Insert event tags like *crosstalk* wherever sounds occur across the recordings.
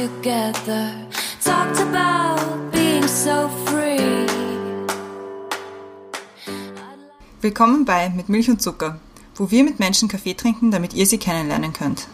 together. Talked about being so free. Willkommen bei Mit Milch und Zucker, wo wir mit Menschen Kaffee trinken, damit ihr sie kennenlernen könnt.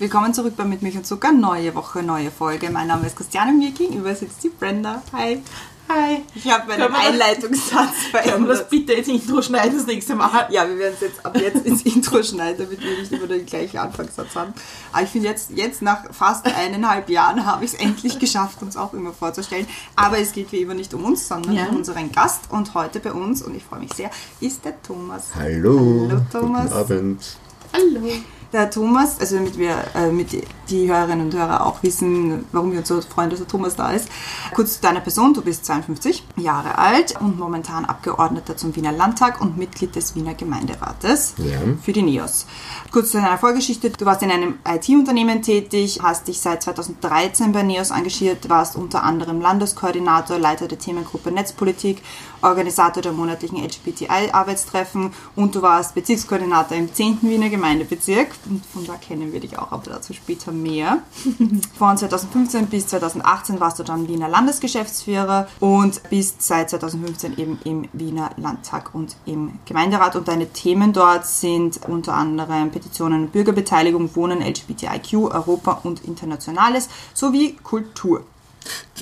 Willkommen zurück bei Mit Milch und Zucker, neue Woche, neue Folge. Mein Name ist Christiane, mir gegenüber sitzt die Brenda. Hi. Hi. Ich habe meinen Einleitungssatz *laughs* Können wir das verändert. bitte ins Intro schneiden das nächste Mal? Ja, wir werden es jetzt ab jetzt ins Intro schneiden, damit wir nicht immer den gleichen Anfangssatz haben. Aber ich finde jetzt, jetzt nach fast eineinhalb Jahren habe ich es endlich geschafft, uns auch immer vorzustellen. Aber es geht wie immer nicht um uns, sondern Ja. um unseren Gast. Und heute bei uns, und ich freue mich sehr, ist der Thomas. Hallo. Hallo, Thomas. Guten Abend. Hallo. Der Thomas, also damit wir, äh, mit die Hörerinnen und Hörer auch wissen, warum wir uns so freuen, dass der Thomas da ist. Kurz zu deiner Person, du bist 52 Jahre alt und momentan Abgeordneter zum Wiener Landtag und Mitglied des Wiener Gemeinderates Ja. für die NIOS. Kurz zu deiner Vorgeschichte, du warst in einem IT-Unternehmen tätig, hast dich seit 2013 bei NIOS engagiert, warst unter anderem Landeskoordinator, Leiter der Themengruppe Netzpolitik, Organisator der monatlichen LGBTI-Arbeitstreffen und du warst Bezirkskoordinator im 10. Wiener Gemeindebezirk. Und von da kennen wir dich auch, aber dazu später mehr. *laughs* Von 2015 bis 2018 warst du dann Wiener Landesgeschäftsführer und bist seit 2015 eben im Wiener Landtag und im Gemeinderat. Und deine Themen dort sind unter anderem Petitionen Bürgerbeteiligung, Wohnen, LGBTIQ, Europa und Internationales sowie Kultur.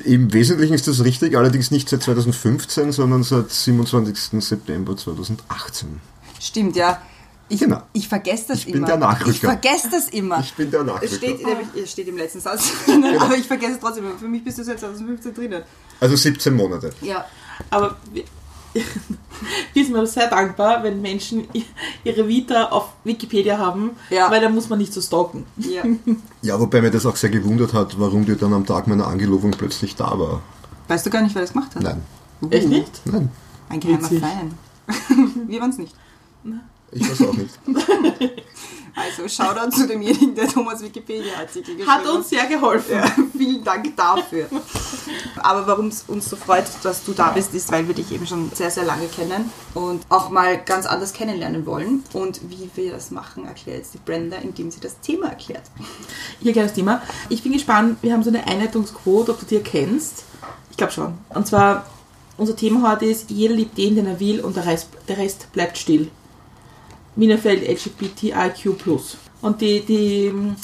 Im Wesentlichen ist das richtig, allerdings nicht seit 2015, sondern seit 27. September 2018. Stimmt, ja. Ich, Genau. ich vergesse das Ich bin immer. der Nachrücker. Ich vergesse das immer. Ich bin der Es Nachrücker. steht, nämlich- es steht im letzten Satz drinnen, *laughs* aber ich vergesse es trotzdem. Für mich bist du seit 2015 drinnen. Also 17 Monate. Ja. Aber *laughs* wir, sind mir sehr dankbar, wenn Menschen ihre Vita auf Wikipedia haben, Ja. weil da muss man nicht so stalken. ja. *laughs* Ja, wobei mir das auch sehr gewundert hat, warum die dann am Tag meiner Angelobung plötzlich da war. Weißt du gar nicht, wer das gemacht hat? Nein, Echt nicht? nein, Ein geheimer. Fan. *laughs* Wir waren es nicht. ich weiß auch nicht. Also, Shoutout zu demjenigen, der Thomas Wikipedia-Artikel geschrieben Hat uns sehr geholfen. Ja, *laughs* vielen Dank dafür. Aber warum es uns so freut, dass du da bist, ist, weil wir dich eben schon sehr, sehr lange kennen und auch mal ganz anders kennenlernen wollen. Und wie wir das machen, erklärt jetzt die Brenda, indem sie das Thema erklärt. Hier gleich das Thema. Ich bin gespannt, wir haben so eine Einleitungsquote, ob du die erkennst. Ich glaube schon. Und zwar, unser Thema heute ist, jeder liebt den, den er will und der Rest, der Rest bleibt still. Minefeld LGBTIQ+. Und die, die ähm,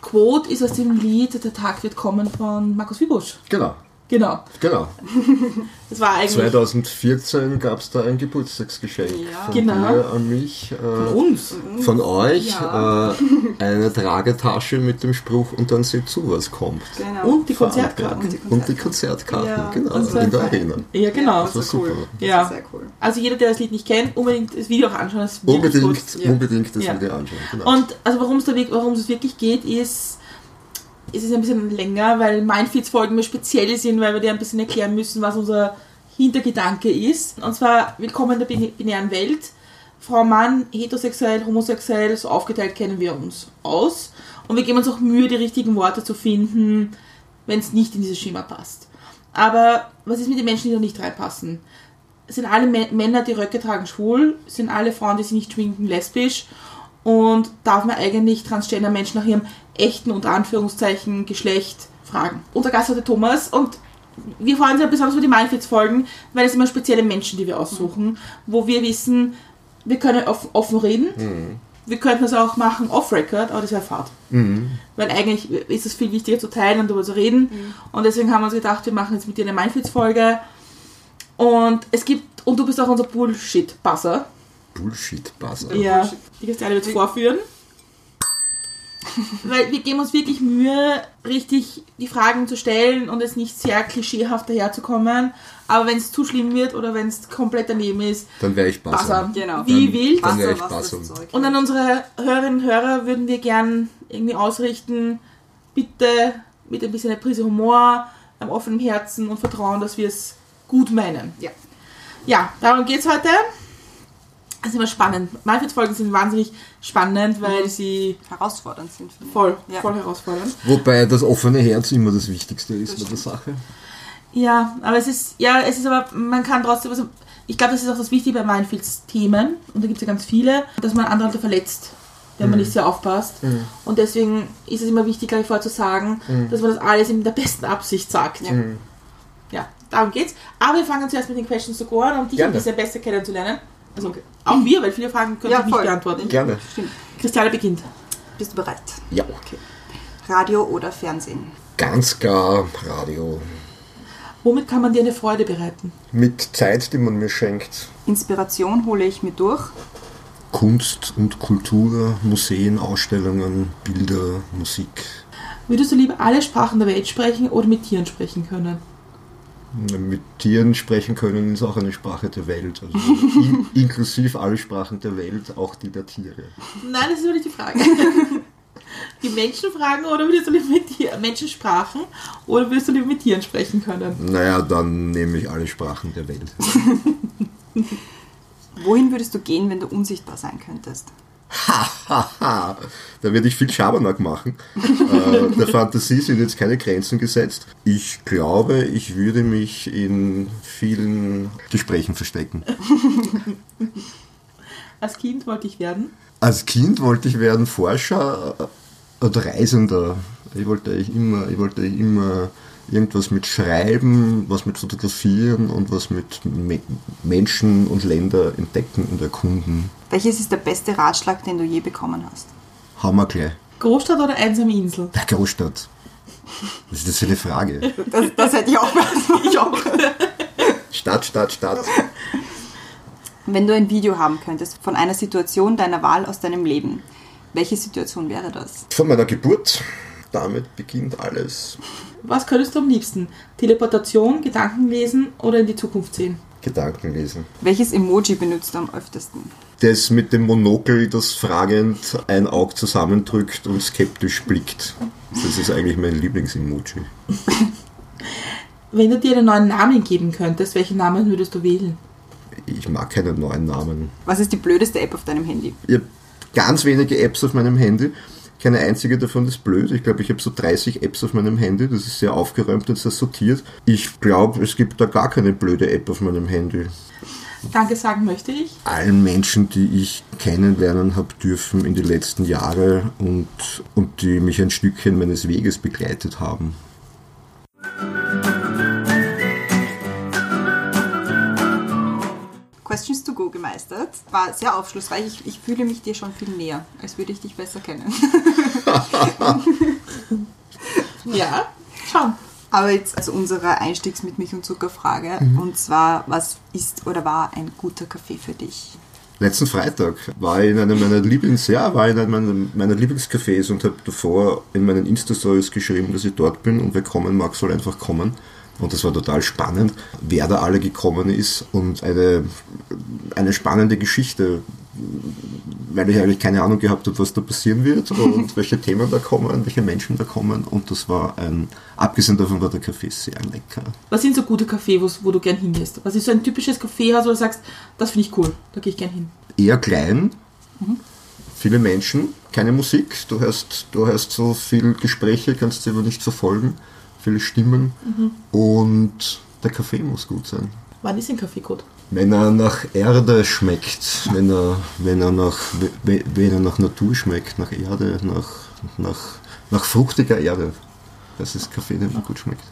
Quote ist aus dem Lied Der Tag wird kommen von Markus Wiebusch. Genau, Genau. genau. *laughs* Das war eigentlich 2014 gab es da ein Geburtstagsgeschenk Ja. von Genau. dir an mich. Äh, von uns. Von euch Ja. äh, *laughs* eine Tragetasche mit dem Spruch und dann seht zu, was kommt. Genau. Und die Konzertkarten. Und die Konzertkarten, Ja, genau, das war in der. Arena. Ja, genau. das Das war cool. super. Das Ja. ist sehr cool. Also jeder, der das Lied nicht kennt, unbedingt das Video auch anschauen. Das Unbedingt, unbedingt das Ja. Video anschauen. Genau. Und also warum es da wirk- warum es wirklich geht, ist, ist es ein bisschen länger, weil Mindfeeds-Folgen mehr speziell sind, weil wir dir ein bisschen erklären müssen, was unser Hintergedanke ist. Und zwar willkommen in der bin- binären Welt. Frau, Mann, heterosexuell, homosexuell, so aufgeteilt kennen wir uns aus. Und wir geben uns auch Mühe, die richtigen Worte zu finden, wenn es nicht in dieses Schema passt. Aber was ist mit den Menschen, die da nicht reinpassen? Sind alle Mä- Männer, die Röcke tragen, schwul? Sind alle Frauen, die sich nicht schminken, lesbisch? Und darf man eigentlich transgender Menschen nach ihrem echten, unter Anführungszeichen, Geschlecht fragen? Unser Gast heute Thomas und wir freuen uns ja besonders über die Mindfits-Folgen, weil es immer spezielle Menschen, die wir aussuchen, wo wir wissen, wir können offen, offen reden. Wir könnten das auch machen off-record, aber das wäre Fahrt. Weil eigentlich ist es viel wichtiger zu teilen und darüber zu reden. Und deswegen haben wir uns gedacht, wir machen jetzt mit dir eine Mindfits-Folge. Und es gibt, und du bist auch unser Bullshit-Buzzer. Bullshit-Buzzer. Ja, die Christiane wird vorführen. Weil wir geben uns wirklich Mühe, richtig die Fragen zu stellen und es nicht sehr klischeehaft daherzukommen. Aber wenn es zu schlimm wird oder wenn es komplett daneben ist, Dann wäre ich Buzzer. Buzzer. Genau. Wie Dann- wild. dann wär Wasser, ich. Zeug Und an unsere Hörerinnen und Hörer würden wir gern irgendwie ausrichten, bitte mit ein bisschen einer Prise Humor, einem offenen Herzen und Vertrauen, dass wir es gut meinen. Ja. Ja, darum geht es heute. Das ist immer spannend. Malfits-Folgen sind wahnsinnig spannend, weil sie herausfordernd sind. voll, Ja. voll herausfordernd. Wobei das offene Herz immer das Wichtigste ist bei der Sache. Ja, aber es ist, ja, es ist aber, man kann trotzdem, also Ich glaube, das ist auch das Wichtige bei Minefields Themen, und da gibt es ja ganz viele, dass man andere Leute verletzt, wenn man nicht sehr aufpasst. Und deswegen ist es immer wichtig, gleich vorher zu sagen, dass man das alles in der besten Absicht sagt. Ja, ja darum geht's. Aber wir fangen zuerst mit den Questions to go an, um dich ein Gerne. bisschen besser kennenzulernen. Also auch wir, weil viele Fragen können Ja, ich nicht beantworten. Gerne. Stimmt. Christiane beginnt. Bist du bereit? Ja. Radio oder Fernsehen? Ganz klar Radio. Womit kann man dir eine Freude bereiten? Mit Zeit, die man mir schenkt. Inspiration hole ich mir durch. Kunst und Kultur, Museen, Ausstellungen, Bilder, Musik. Würdest du lieber alle Sprachen der Welt sprechen oder mit Tieren sprechen können? Mit Tieren sprechen können ist auch eine Sprache der Welt. Also *laughs* in, inklusiv alle Sprachen der Welt, auch die der Tiere. Nein, das ist nicht die Frage. *laughs* Die Menschen fragen oder würdest du lieber mit Tieren, Menschen sprachen oder würdest du lieber mit Tieren sprechen können? Naja, dann nehme ich alle Sprachen der Welt. *laughs* Wohin würdest du gehen, wenn du unsichtbar sein könntest? Haha, da werde ich viel Schabernack machen. äh, der Fantasie sind jetzt keine Grenzen gesetzt. Ich glaube, ich würde mich in vielen Gesprächen verstecken. *laughs* Als Kind wollte ich werden. Als Kind wollte ich werden Forscher äh, oder Reisender. Ich wollte eigentlich immer, ich wollte immer irgendwas mit Schreiben, was mit Fotografieren und was mit Me Menschen und Länder entdecken und erkunden. Welches ist der beste Ratschlag, den du je bekommen hast? Hammer gleich. Großstadt oder einsame Insel? Der Großstadt. Was ist das für eine Frage? Das, das hätte ich auch beantwortet. Ich auch. Stadt, Stadt, Stadt. Wenn du ein Video haben könntest von einer Situation deiner Wahl aus deinem Leben, welche Situation wäre das? Von meiner Geburt. Damit beginnt alles. Was könntest du am liebsten? Teleportation, Gedanken lesen oder in die Zukunft sehen? Gedanken lesen. Welches Emoji benutzt du am öftesten? Das mit dem Monokel, das fragend ein Auge zusammendrückt und skeptisch blickt. Das ist eigentlich mein Lieblingsemoji. Wenn du dir einen neuen Namen geben könntest, welchen Namen würdest du wählen? Ich mag keine neuen Namen. Was ist die blödeste App auf deinem Handy? Ich habe ganz wenige Apps auf meinem Handy. Keine einzige davon ist blöd. Ich glaube, ich habe so 30 Apps auf meinem Handy. Das ist sehr aufgeräumt und sehr sortiert. Ich glaube, es gibt da gar keine blöde App auf meinem Handy. Danke sagen möchte ich. Allen Menschen, die ich kennenlernen habe dürfen in den letzten Jahren und, und die mich ein Stückchen meines Weges begleitet haben. Questions to go gemeistert. War sehr aufschlussreich. Ich, ich fühle mich dir schon viel näher, als würde ich dich besser kennen. *laughs* *laughs* Ja, schauen. Aber jetzt also unsere Einstiegs mit Milch und Zucker Frage. Und zwar, was ist oder war ein guter Kaffee für dich? Letzten Freitag war ich in einem meiner Lieblings, ja, war in einem meiner, meiner Lieblingscafés und habe davor in meinen Insta-Stories geschrieben, dass ich dort bin und wer kommen mag, soll einfach kommen. Und das war total spannend, wer da alle gekommen ist und eine, eine spannende Geschichte, weil ich eigentlich keine Ahnung gehabt habe, was da passieren wird und *laughs* welche Themen da kommen, welche Menschen da kommen. Und das war ein, abgesehen davon war der Kaffee sehr lecker. Was sind so gute Cafés, wo, wo du gern hingehst? Was ist so ein typisches Kaffeehaus, wo du sagst, das finde ich cool, da gehe ich gern hin? eher klein, viele Menschen, keine Musik, du hörst, du hörst so viel Gespräche, kannst sie aber nicht verfolgen, viele Stimmen und der Kaffee muss gut sein. Wann ist ein Kaffee gut? Wenn er nach Erde schmeckt, wenn er, wenn er, nach, we- wenn er nach Natur schmeckt, nach Erde, nach, nach, nach fruchtiger Erde, das ist Kaffee, der mir gut schmeckt.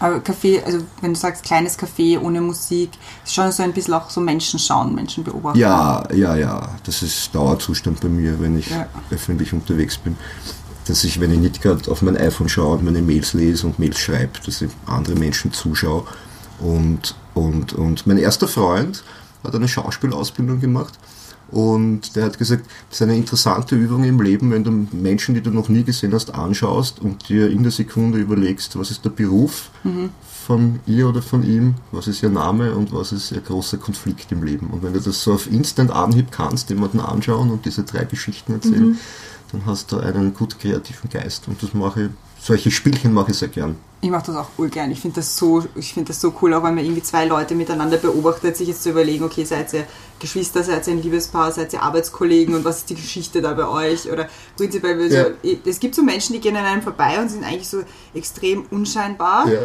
Aber Kaffee, also wenn du sagst kleines Kaffee ohne Musik, ist schon so ein bisschen auch so Menschen schauen, Menschen beobachten. Ja, ja, ja. Das ist Dauerzustand bei mir, wenn ich Ja. öffentlich unterwegs bin. Dass ich, wenn ich nicht gerade auf mein iPhone schaue und meine Mails lese und Mails schreibe, dass ich andere Menschen zuschaue. Und, und, und mein erster Freund hat eine Schauspielausbildung gemacht und der hat gesagt, das ist eine interessante Übung im Leben, wenn du Menschen, die du noch nie gesehen hast, anschaust und dir in der Sekunde überlegst, was ist der Beruf von ihr oder von ihm, was ist ihr Name und was ist ihr großer Konflikt im Leben. Und wenn du das so auf Instant Anhieb kannst, jemanden anschauen und diese drei Geschichten erzählen, dann hast du einen gut kreativen Geist. Und das mache ich, solche Spielchen mache ich sehr gern. Ich mache das auch urgern. Ich finde das, so, ich find das so cool, auch wenn man irgendwie zwei Leute miteinander beobachtet, sich jetzt zu überlegen, okay, seid ihr Geschwister, seid ihr ein Liebespaar, seid ihr Arbeitskollegen und was ist die Geschichte da bei euch? Oder prinzipiell, so, Ja. es gibt so Menschen, die gehen an einem vorbei und sind eigentlich so extrem unscheinbar. Ja.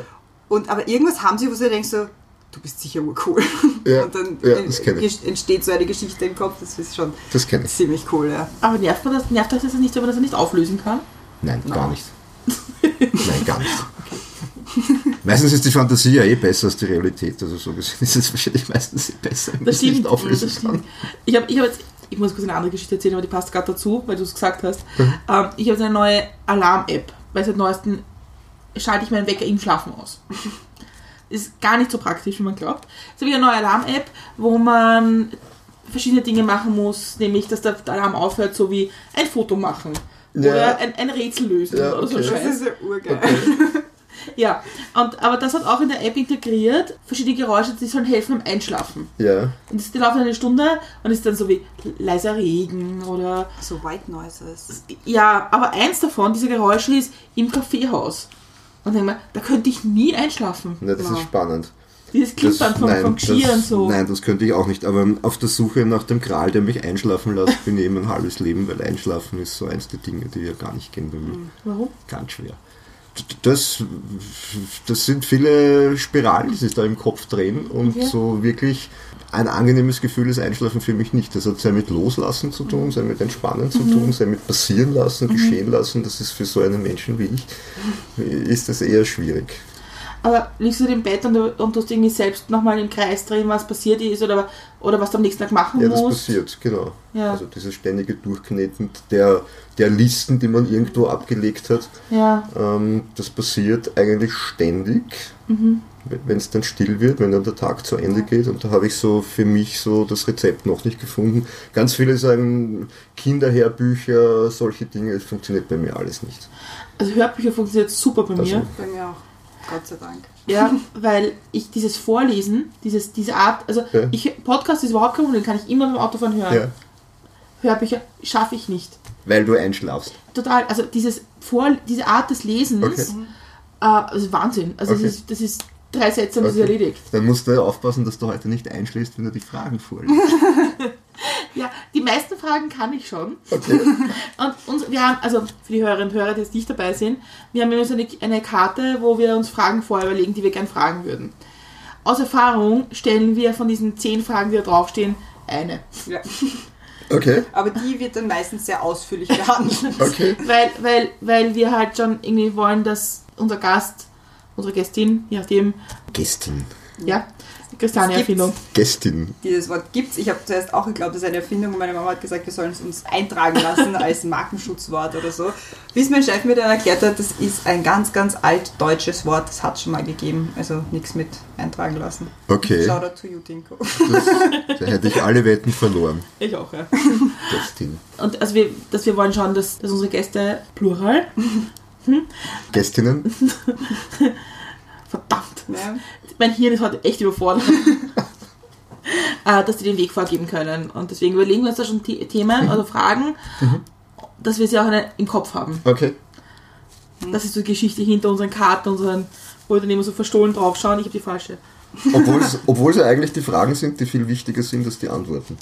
Und aber irgendwas haben sie, wo du denkst so, du bist sicher urcool. Ja, *laughs* Und dann ja, entsteht so eine Geschichte im Kopf, das ist schon Das kenne ich. ziemlich cool, ja. Aber nervt, man das, nervt euch das nicht, wenn man das nicht auflösen kann? Nein, gar nicht. Nein, gar nicht. *laughs* *laughs* Meistens ist die Fantasie ja eh besser als die Realität. Also so gesehen ist es wahrscheinlich meistens eh besser, Das es nicht stimmt. auflösen das kann. stimmt. Ich, hab, ich, hab jetzt, ich muss kurz eine andere Geschichte erzählen, aber die passt gerade dazu, weil du es gesagt hast. Mhm. Ähm, ich habe jetzt eine neue Alarm-App, weil seit neuestem schalte ich meinen Wecker im Schlafen aus. *laughs* Ist gar nicht so praktisch, wie man glaubt. Jetzt habe ich eine neue Alarm-App, wo man verschiedene Dinge machen muss, nämlich, dass der Alarm aufhört, so wie ein Foto machen Ja. oder ein, ein Rätsel lösen Ja, oder so okay. Das ist ja urgeil. *laughs* Ja, und, aber das hat auch in der App integriert, verschiedene Geräusche, die sollen helfen beim Einschlafen. Ja, Und das, die laufen eine Stunde und ist dann so wie leiser Regen oder. So White Noises. Ja, aber eins davon, diese Geräusche, ist im Kaffeehaus. Und dann denke ich mir, da könnte ich nie einschlafen. ja das Wow. ist spannend. Dieses Klimpern vom, vom Geschirr und so. nein, das könnte ich auch nicht. Aber auf der Suche nach dem Gral, der mich einschlafen lässt, bin ich eben ein halbes Leben, weil Einschlafen ist so eins der Dinge, die ja gar nicht gehen bei mir. Warum? Ganz schwer. Das, das sind viele Spiralen, die sich da im Kopf drehen und Okay. so wirklich ein angenehmes Gefühl ist Einschlafen für mich nicht. Das hat sehr mit Loslassen zu tun, sehr mit Entspannen zu tun, sehr mit passieren lassen, geschehen lassen. Das ist für so einen Menschen wie ich, ist das eher schwierig. Aber liegst du im Bett und du, und du hast irgendwie selbst nochmal im Kreis drehen, was passiert ist oder, oder was du am nächsten Tag machen Ja, das musst? passiert, genau. Ja. Also dieses ständige Durchkneten der, der Listen, die man irgendwo abgelegt hat, Ja, ähm, das passiert eigentlich ständig, wenn es dann still wird, wenn dann der Tag zu Ende geht. Und da habe ich so für mich so das Rezept noch nicht gefunden. Ganz viele sagen Kinderhörbücher, solche Dinge, das funktioniert bei mir alles nicht. also Hörbücher funktioniert super bei Also- mir. Bei mir auch. Gott sei Dank. Ja, *laughs* weil ich dieses Vorlesen, dieses, diese Art, also Ja. ich, Podcast ist überhaupt kein Problem, kann ich immer beim Autofahren hören. Ja, Hörbücher schaffe ich nicht. weil du einschlafst. Total, also dieses Vor, diese Art des Lesens, Okay. äh, das ist Wahnsinn. Also Okay. das, ist, das ist drei Sätze und das ist Okay. erledigt. Dann musst du aufpassen, dass du heute nicht einschläfst, wenn du die Fragen vorliest. *laughs* Ja, die meisten Fragen kann ich schon. Okay. *laughs* Und uns, wir haben, also für die Hörerinnen und Hörer, die jetzt nicht dabei sind, wir haben immer so eine, eine Karte, wo wir uns Fragen vorher überlegen, die wir gern fragen würden. Aus Erfahrung stellen wir von diesen zehn Fragen, die da draufstehen, eine. Ja. *laughs* Okay. Aber die wird dann meistens sehr ausführlich behandelt. Okay. Weil, weil, weil wir halt schon irgendwie wollen, dass unser Gast, unsere Gästin, je nachdem, Gästin. ja, Christiane-Erfindung. Gästin. Dieses Wort gibt's. Ich habe zuerst auch geglaubt, das ist eine Erfindung und meine Mama hat gesagt, wir sollen es uns eintragen lassen *laughs* als Markenschutzwort oder so. Bis mein Chef mir dann erklärt hat, das ist ein ganz, ganz altdeutsches Wort, das hat schon mal gegeben. Also nichts mit eintragen lassen. Okay. Shoutout to you, Dinko. Das, da hätte ich alle Wetten verloren. Ich auch, ja. Gästin. Und also wir, dass wir wollen schauen, dass, dass unsere Gäste plural, Gästinnen? *laughs* verdammt, Ja. Mein Hirn ist heute echt überfordert, *laughs* äh, dass die den Weg vorgeben können. Und deswegen überlegen wir uns da schon The Themen oder Fragen, dass wir sie auch eine, im Kopf haben. Okay. Das ist so die Geschichte hinter unseren Karten, unseren, wo wir dann immer so verstohlen draufschauen. Ich habe die falsche. *laughs* Obwohl es, ja eigentlich die Fragen sind, die viel wichtiger sind als die Antworten.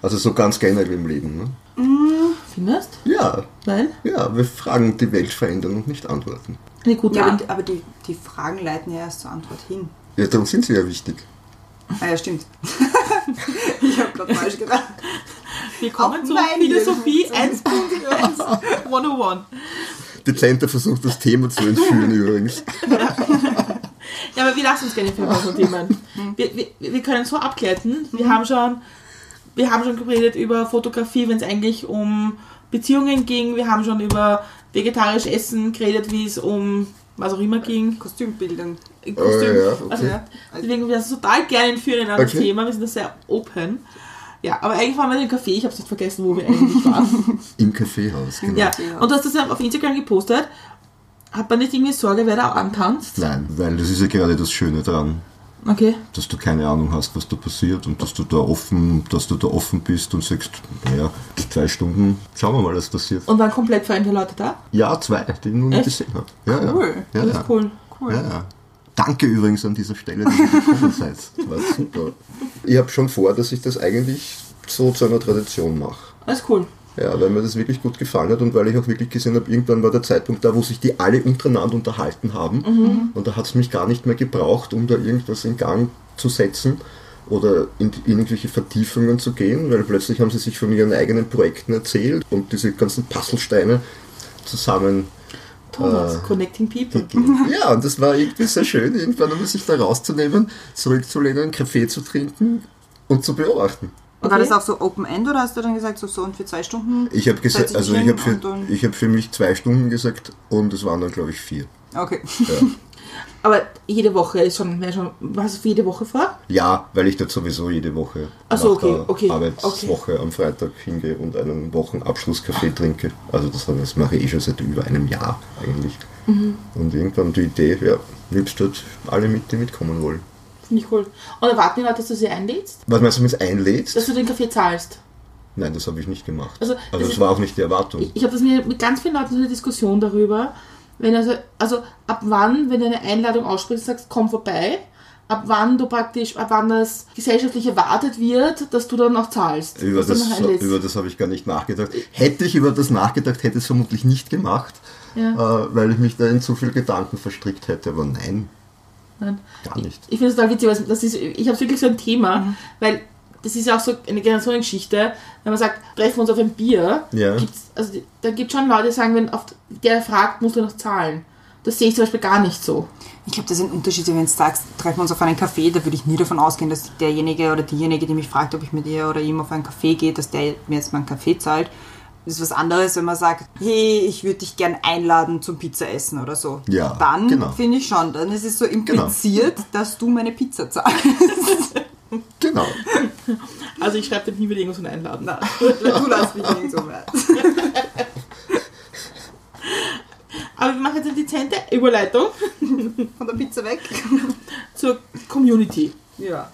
Also so ganz generell im Leben. Ne? Findest? Ja, Weil? ja, wir Fragen die Welt verändern und nicht antworten. Eine gute Ja, aber, die, die Fragen leiten ja erst zur Antwort hin. Ja, darum sind sie ja wichtig. Ah ja, stimmt. *laughs* ich habe gerade falsch gedacht. Willkommen zu Philosophie Hirn 1.1 101. Dezenter versucht das Thema zu entführen *laughs* übrigens. Ja, aber wir lassen uns gerne für so Themen. Wir, wir, wir können so abgleiten. Wir haben schon, wir haben schon geredet über Fotografie, wenn es eigentlich um Beziehungen ging. Wir haben schon über vegetarisch Essen geredet, wie es um was auch immer ging. Kostümbildern. Kostüm. Oh, ja, okay. Also, deswegen wir das total gerne entführen in ein Okay. Thema. Wir sind da sehr open. Ja, aber eigentlich waren wir in dem Café. Ich habe nicht vergessen, wo wir eigentlich *laughs* waren. Im Kaffeehaus, genau. ja, Ja. und du hast das ja auf Instagram gepostet. Hat man nicht irgendwie Sorge, wer da antanzt? Nein, weil das ist ja gerade das Schöne dran, Okay. dass du keine Ahnung hast, was da passiert und dass du da offen, dass du da offen bist und sagst, naja, zwei Stunden, schauen wir mal, was passiert. Und waren komplett fremde Leute da? Ja, zwei, die ich noch nie gesehen habe. Ja, Cool. Ja, Das ja. ist cool. Cool. Ja. Danke übrigens an dieser Stelle, dass ihr gekommen seid. Das war super. Ich habe schon vor, dass ich das eigentlich so zu einer Tradition mache. Ist cool. Ja, weil mir das wirklich gut gefallen hat und weil ich auch wirklich gesehen habe, irgendwann war der Zeitpunkt da, wo sich die alle untereinander unterhalten haben. Mhm. Und da hat es mich gar nicht mehr gebraucht, um da irgendwas in Gang zu setzen oder in, in irgendwelche Vertiefungen zu gehen, weil plötzlich haben sie sich von ihren eigenen Projekten erzählt und diese ganzen Puzzlesteine zusammen Thomas, Äh, Connecting People. *laughs* Ja, und das war irgendwie sehr schön, irgendwann einmal sich da rauszunehmen, zurückzulehnen, einen Kaffee zu trinken und zu beobachten. Und war Okay. das auch so Open-End oder hast du dann gesagt, so, so und für zwei Stunden? Ich habe gesagt, also ich habe für, ich hab für mich zwei Stunden gesagt und es waren dann glaube ich vier. Okay. *laughs* Aber jede Woche ist schon, wäre schon, was für jede Woche vor? Ja, weil ich dort sowieso jede Woche so, nach okay, der okay, Arbeitswoche am Freitag hingehe und einen Wochenabschlusskaffee trinke. Also das, das mache ich eh schon seit über einem Jahr eigentlich. Mhm. Und irgendwann die Idee, ja, nimmst dort alle mit, die mitkommen wollen. Finde ich cool. Und erwarten die Leute, dass du sie einlädst? Was meinst du mit einlädst? Dass du den Kaffee zahlst? Nein, das habe ich nicht gemacht. Also, Also, das das war auch nicht die Erwartung. Ich, ich habe das mir mit ganz vielen Leuten so eine Diskussion darüber, wenn also, also ab wann, wenn du eine Einladung aussprichst, sagst, komm vorbei, ab wann du praktisch, ab wann das gesellschaftlich erwartet wird, dass du dann auch zahlst. Über das, über das habe ich gar nicht nachgedacht. Hätte ich über das nachgedacht, hätte ich es vermutlich nicht gemacht, Ja. äh, weil ich mich da in zu viel Gedanken verstrickt hätte. Aber nein, Nein. gar nicht. Ich finde es total witzig, weil das ist, ich habe wirklich so ein Thema, weil das ist ja auch so eine Generationengeschichte, wenn man sagt, treffen wir uns auf ein Bier, Ja. gibt's, also da gibt es schon Leute, die sagen, wenn auf der fragt, musst du noch zahlen. Das sehe ich zum Beispiel gar nicht so. Ich glaube, das sind Unterschiede, wenn du sagst, treffen wir uns auf einen Kaffee, da würde ich nie davon ausgehen, dass derjenige oder diejenige, die mich fragt, ob ich mit ihr oder ihm auf einen Kaffee gehe, dass der mir jetzt mal einen Kaffee zahlt. Das ist was anderes, wenn man sagt, hey, ich würde dich gern einladen zum Pizza essen oder so. Ja, Dann genau. finde ich schon, dann ist es so impliziert, dass du meine Pizza zahlst. Genau. Also ich schreibe dem nie wieder irgendwas von einladen. du lässt mich nicht so mehr. Aber wir machen jetzt eine dezente Überleitung Von der Pizza weg. zur Community. Ja.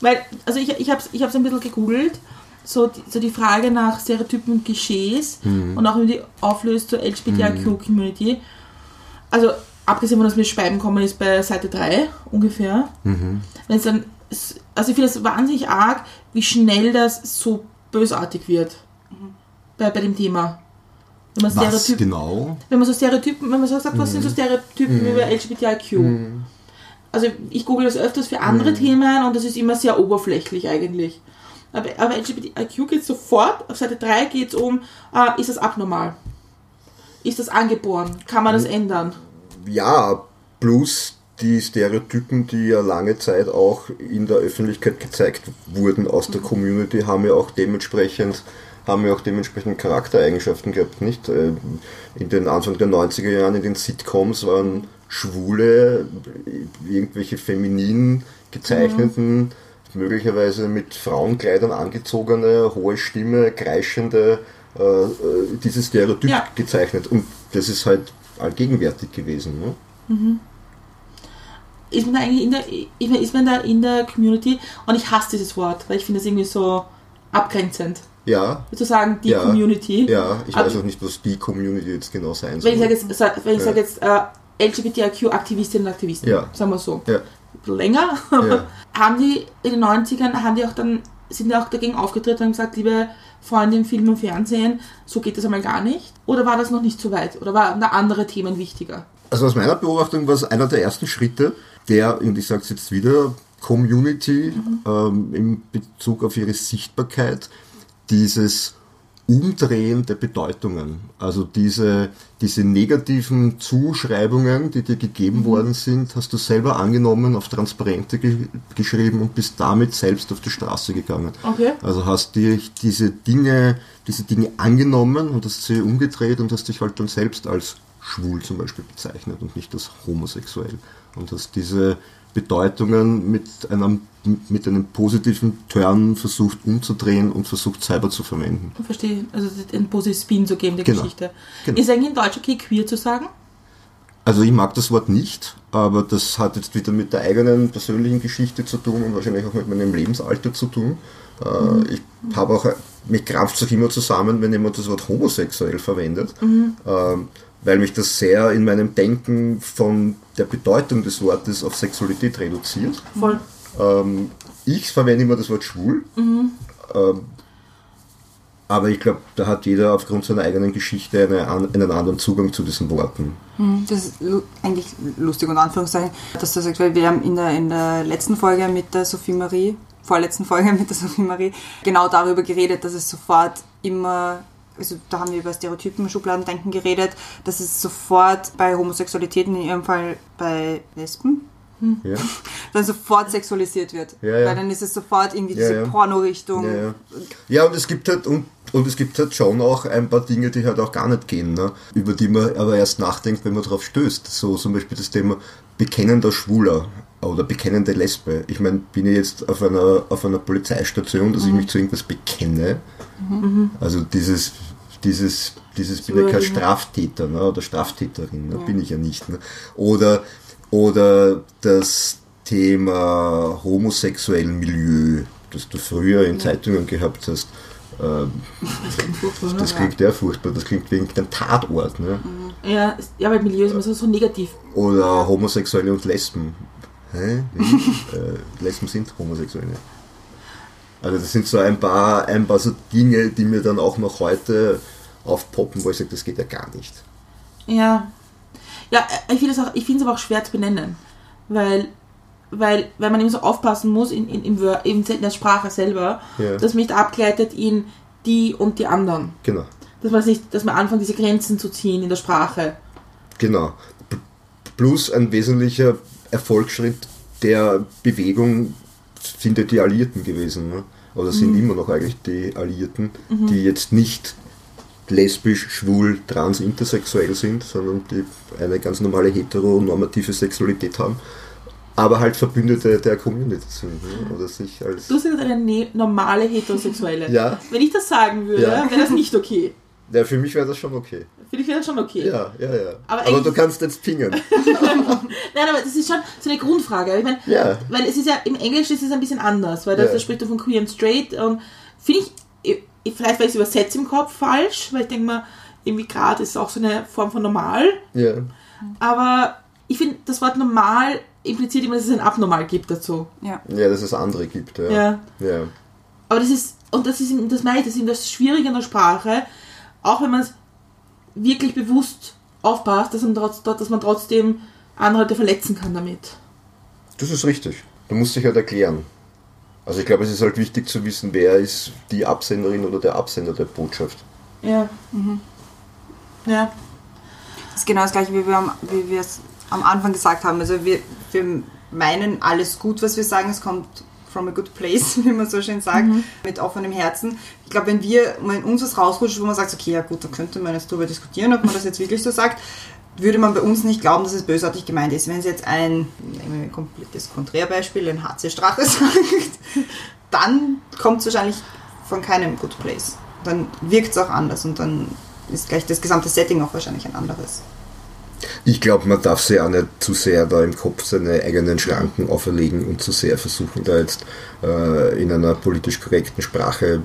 Weil, also ich, ich habe es ich hab's ein bisschen gegoogelt, so die, so die Frage nach Stereotypen und Klischees und auch wie die auflöst zur LGBTIQ-Community. Also, abgesehen von, dass mir Schreiben kommen ist bei Seite 3 ungefähr. Wenn es dann, also ich finde es wahnsinnig arg, wie schnell das so bösartig wird bei, bei dem Thema. Wenn man Was Stereotypen genau? wenn man so Stereotypen, wenn man so sagt, was sind so Stereotypen über LGBTIQ? Also ich google das öfters für andere Themen und das ist immer sehr oberflächlich eigentlich. Aber, LGBTIQ geht sofort, auf Seite 3 geht es um, äh, ist das abnormal? Ist das angeboren? Kann man das ändern? Ja, plus die Stereotypen, die ja lange Zeit auch in der Öffentlichkeit gezeigt wurden aus der Community, haben ja auch dementsprechend haben ja auch dementsprechend Charaktereigenschaften gehabt, nicht? Äh, In den Anfang der 90er Jahren in den Sitcoms waren Schwule, irgendwelche feminin gezeichneten, möglicherweise mit Frauenkleidern angezogene, hohe Stimme, kreischende, äh, äh, dieses Stereotyp Ja. gezeichnet. Und das ist halt allgegenwärtig gewesen. Ne? Ist man da eigentlich in der, ich meine, ist man da in der Community und ich hasse dieses Wort, weil ich finde es irgendwie so abgrenzend. Ja, Sozusagen die Ja. Community. ja, ich Aber- weiß auch nicht, was die Community jetzt genau sein soll. Wenn ich sage jetzt, wenn ich Ja. sage jetzt äh, LGBTIQ-Aktivistinnen und Aktivisten, Ja. sagen wir so, ja, länger, Ja. *laughs* haben die in den 90ern, haben die auch dann, sind die auch dagegen aufgetreten und gesagt, liebe Freunde im Film und Fernsehen, so geht das einmal gar nicht? Oder war das noch nicht so weit? Oder waren da andere Themen wichtiger? Also aus meiner Beobachtung war es einer der ersten Schritte, der, und ich sage es jetzt wieder, Community ähm, in Bezug auf ihre Sichtbarkeit, dieses Umdrehen der Bedeutungen, also diese, diese negativen Zuschreibungen, die dir gegeben worden sind, hast du selber angenommen, auf Transparente ge geschrieben und bist damit selbst auf die Straße gegangen. Okay. Also hast dich diese Dinge, diese Dinge angenommen und hast sie umgedreht und hast dich halt dann selbst als schwul zum Beispiel bezeichnet und nicht als homosexuell. Und hast diese Bedeutungen mit einem, mit einem positiven Turn versucht umzudrehen und versucht selber zu verwenden. Ich verstehe, also einen positiven Spin zu geben der Genau. Geschichte. Genau. Ist eigentlich in Deutsch okay, queer zu sagen? Also ich mag das Wort nicht, aber das hat jetzt wieder mit der eigenen persönlichen Geschichte zu tun und wahrscheinlich auch mit meinem Lebensalter zu tun. Äh, Ich habe auch, mich krampft es auch immer zusammen, wenn jemand das Wort homosexuell verwendet, ähm, weil mich das sehr in meinem Denken von der Bedeutung des Wortes auf Sexualität reduziert. Voll. Ähm, ich verwende immer das Wort schwul. Ähm, Aber ich glaube, da hat jeder aufgrund seiner eigenen Geschichte eine, einen anderen Zugang zu diesen Worten. Das ist eigentlich lustig und Anführungszeichen, dass du sagst, weil wir haben in der, in der letzten Folge mit der Sophie Marie, vorletzten Folge *laughs* mit der Sophie Marie, genau darüber geredet, dass es sofort immer, also da haben wir über Stereotypen, Schubladendenken geredet, dass es sofort bei Homosexualität, in ihrem Fall bei Lesben, Ja? *laughs* dann sofort sexualisiert wird. Ja, ja. Weil dann ist es sofort irgendwie diese. Porno-Richtung. Ja, und es gibt halt und, und es gibt halt schon auch ein paar Dinge, die halt auch gar nicht gehen, ne? über die man aber erst nachdenkt, wenn man drauf stößt. So zum Beispiel das Thema bekennender Schwuler oder bekennende Lesbe. Ich meine, bin ich jetzt auf einer, auf einer Polizeistation, dass ich mich zu irgendwas bekenne. Also dieses, dieses, dieses bin ja kein. Straftäter ne? oder Straftäterin, ne? bin ich ja nicht. Ne? Oder, oder das Thema homosexuellen Milieu, das du früher in Zeitungen gehabt hast. Ähm, das klingt ja furchtbar, das klingt wegen einem Tatort. Ne? Ja, ja, weil Milieu ist immer so, so negativ. Oder Homosexuelle und Lesben. Hä? *laughs* Äh, Lesben sind Homosexuelle. Also das sind so ein paar, ein paar so Dinge, die mir dann auch noch heute aufpoppen, wo ich sage, das geht ja gar nicht. Ja. Ja, äh, ich finde es auch, ich aber auch schwer zu benennen. Weil, weil, weil man eben so aufpassen muss in, in, in, in der Sprache selber, Ja. dass man nicht abgleitet in die und die anderen. Genau. Dass man nicht, dass man anfängt, diese Grenzen zu ziehen in der Sprache. Genau. Plus ein wesentlicher Erfolgsschritt der Bewegung sind ja die Alliierten gewesen. Ne? Oder sind immer noch eigentlich die Alliierten, die jetzt nicht lesbisch, schwul, trans, intersexuell sind, sondern die eine ganz normale heteronormative Sexualität haben, aber halt Verbündete der Community sind. Ne? Oder sich als. Du sind eine ne normale Heterosexuelle. *laughs* Ja. Wenn ich das sagen würde, Ja. wäre das nicht okay. *laughs* Ja, für mich wäre das schon okay. Für dich wäre das schon okay. Ja, ja, ja. Aber Aber, du kannst jetzt pingen. *laughs* Nein, aber das ist schon so eine Grundfrage. Ich meine, Ja. weil es ist ja im Englischen ist es ein bisschen anders, weil das Ja. da spricht er von queer and straight und finde ich, vielleicht weil ich es übersetze im Kopf falsch, weil ich denke mal, irgendwie gerade ist auch so eine Form von normal, Ja. aber ich finde, das Wort normal impliziert immer, dass es ein Abnormal gibt dazu. Ja. ja, dass es andere gibt. Ja. Ja. ja. Aber das ist, und das ist, das meine ich, das ist eben das Schwierige an der Sprache, auch wenn man es wirklich bewusst aufpasst, dass man, trotz, dass man trotzdem andere Leute verletzen kann damit. Das ist richtig. Du musst dich halt erklären. Also ich glaube, es ist halt wichtig zu wissen, wer ist die Absenderin oder der Absender der Botschaft. Ja. Ja. Das ist genau das gleiche, wie wir, am, wie wir es am Anfang gesagt haben. Also wir, wir meinen alles gut, was wir sagen. Es kommt from a good place, *laughs* wie man so schön sagt, mit offenem Herzen. Ich glaube, wenn wir, wenn uns was rausrutscht, wo man sagt, okay, ja gut, da könnte man jetzt darüber diskutieren, ob man das jetzt wirklich so sagt, würde man bei uns nicht glauben, dass es bösartig gemeint ist. Wenn es jetzt ein, ein komplettes Konträrbeispiel, ein HC-Strache *laughs* sagt, dann kommt es wahrscheinlich von keinem good place. Dann wirkt es auch anders und dann ist gleich das gesamte Setting auch wahrscheinlich ein anderes. Ich glaube, man darf sich auch nicht zu sehr da im Kopf seine eigenen Schranken auferlegen und zu sehr versuchen, da jetzt äh, in einer politisch korrekten Sprache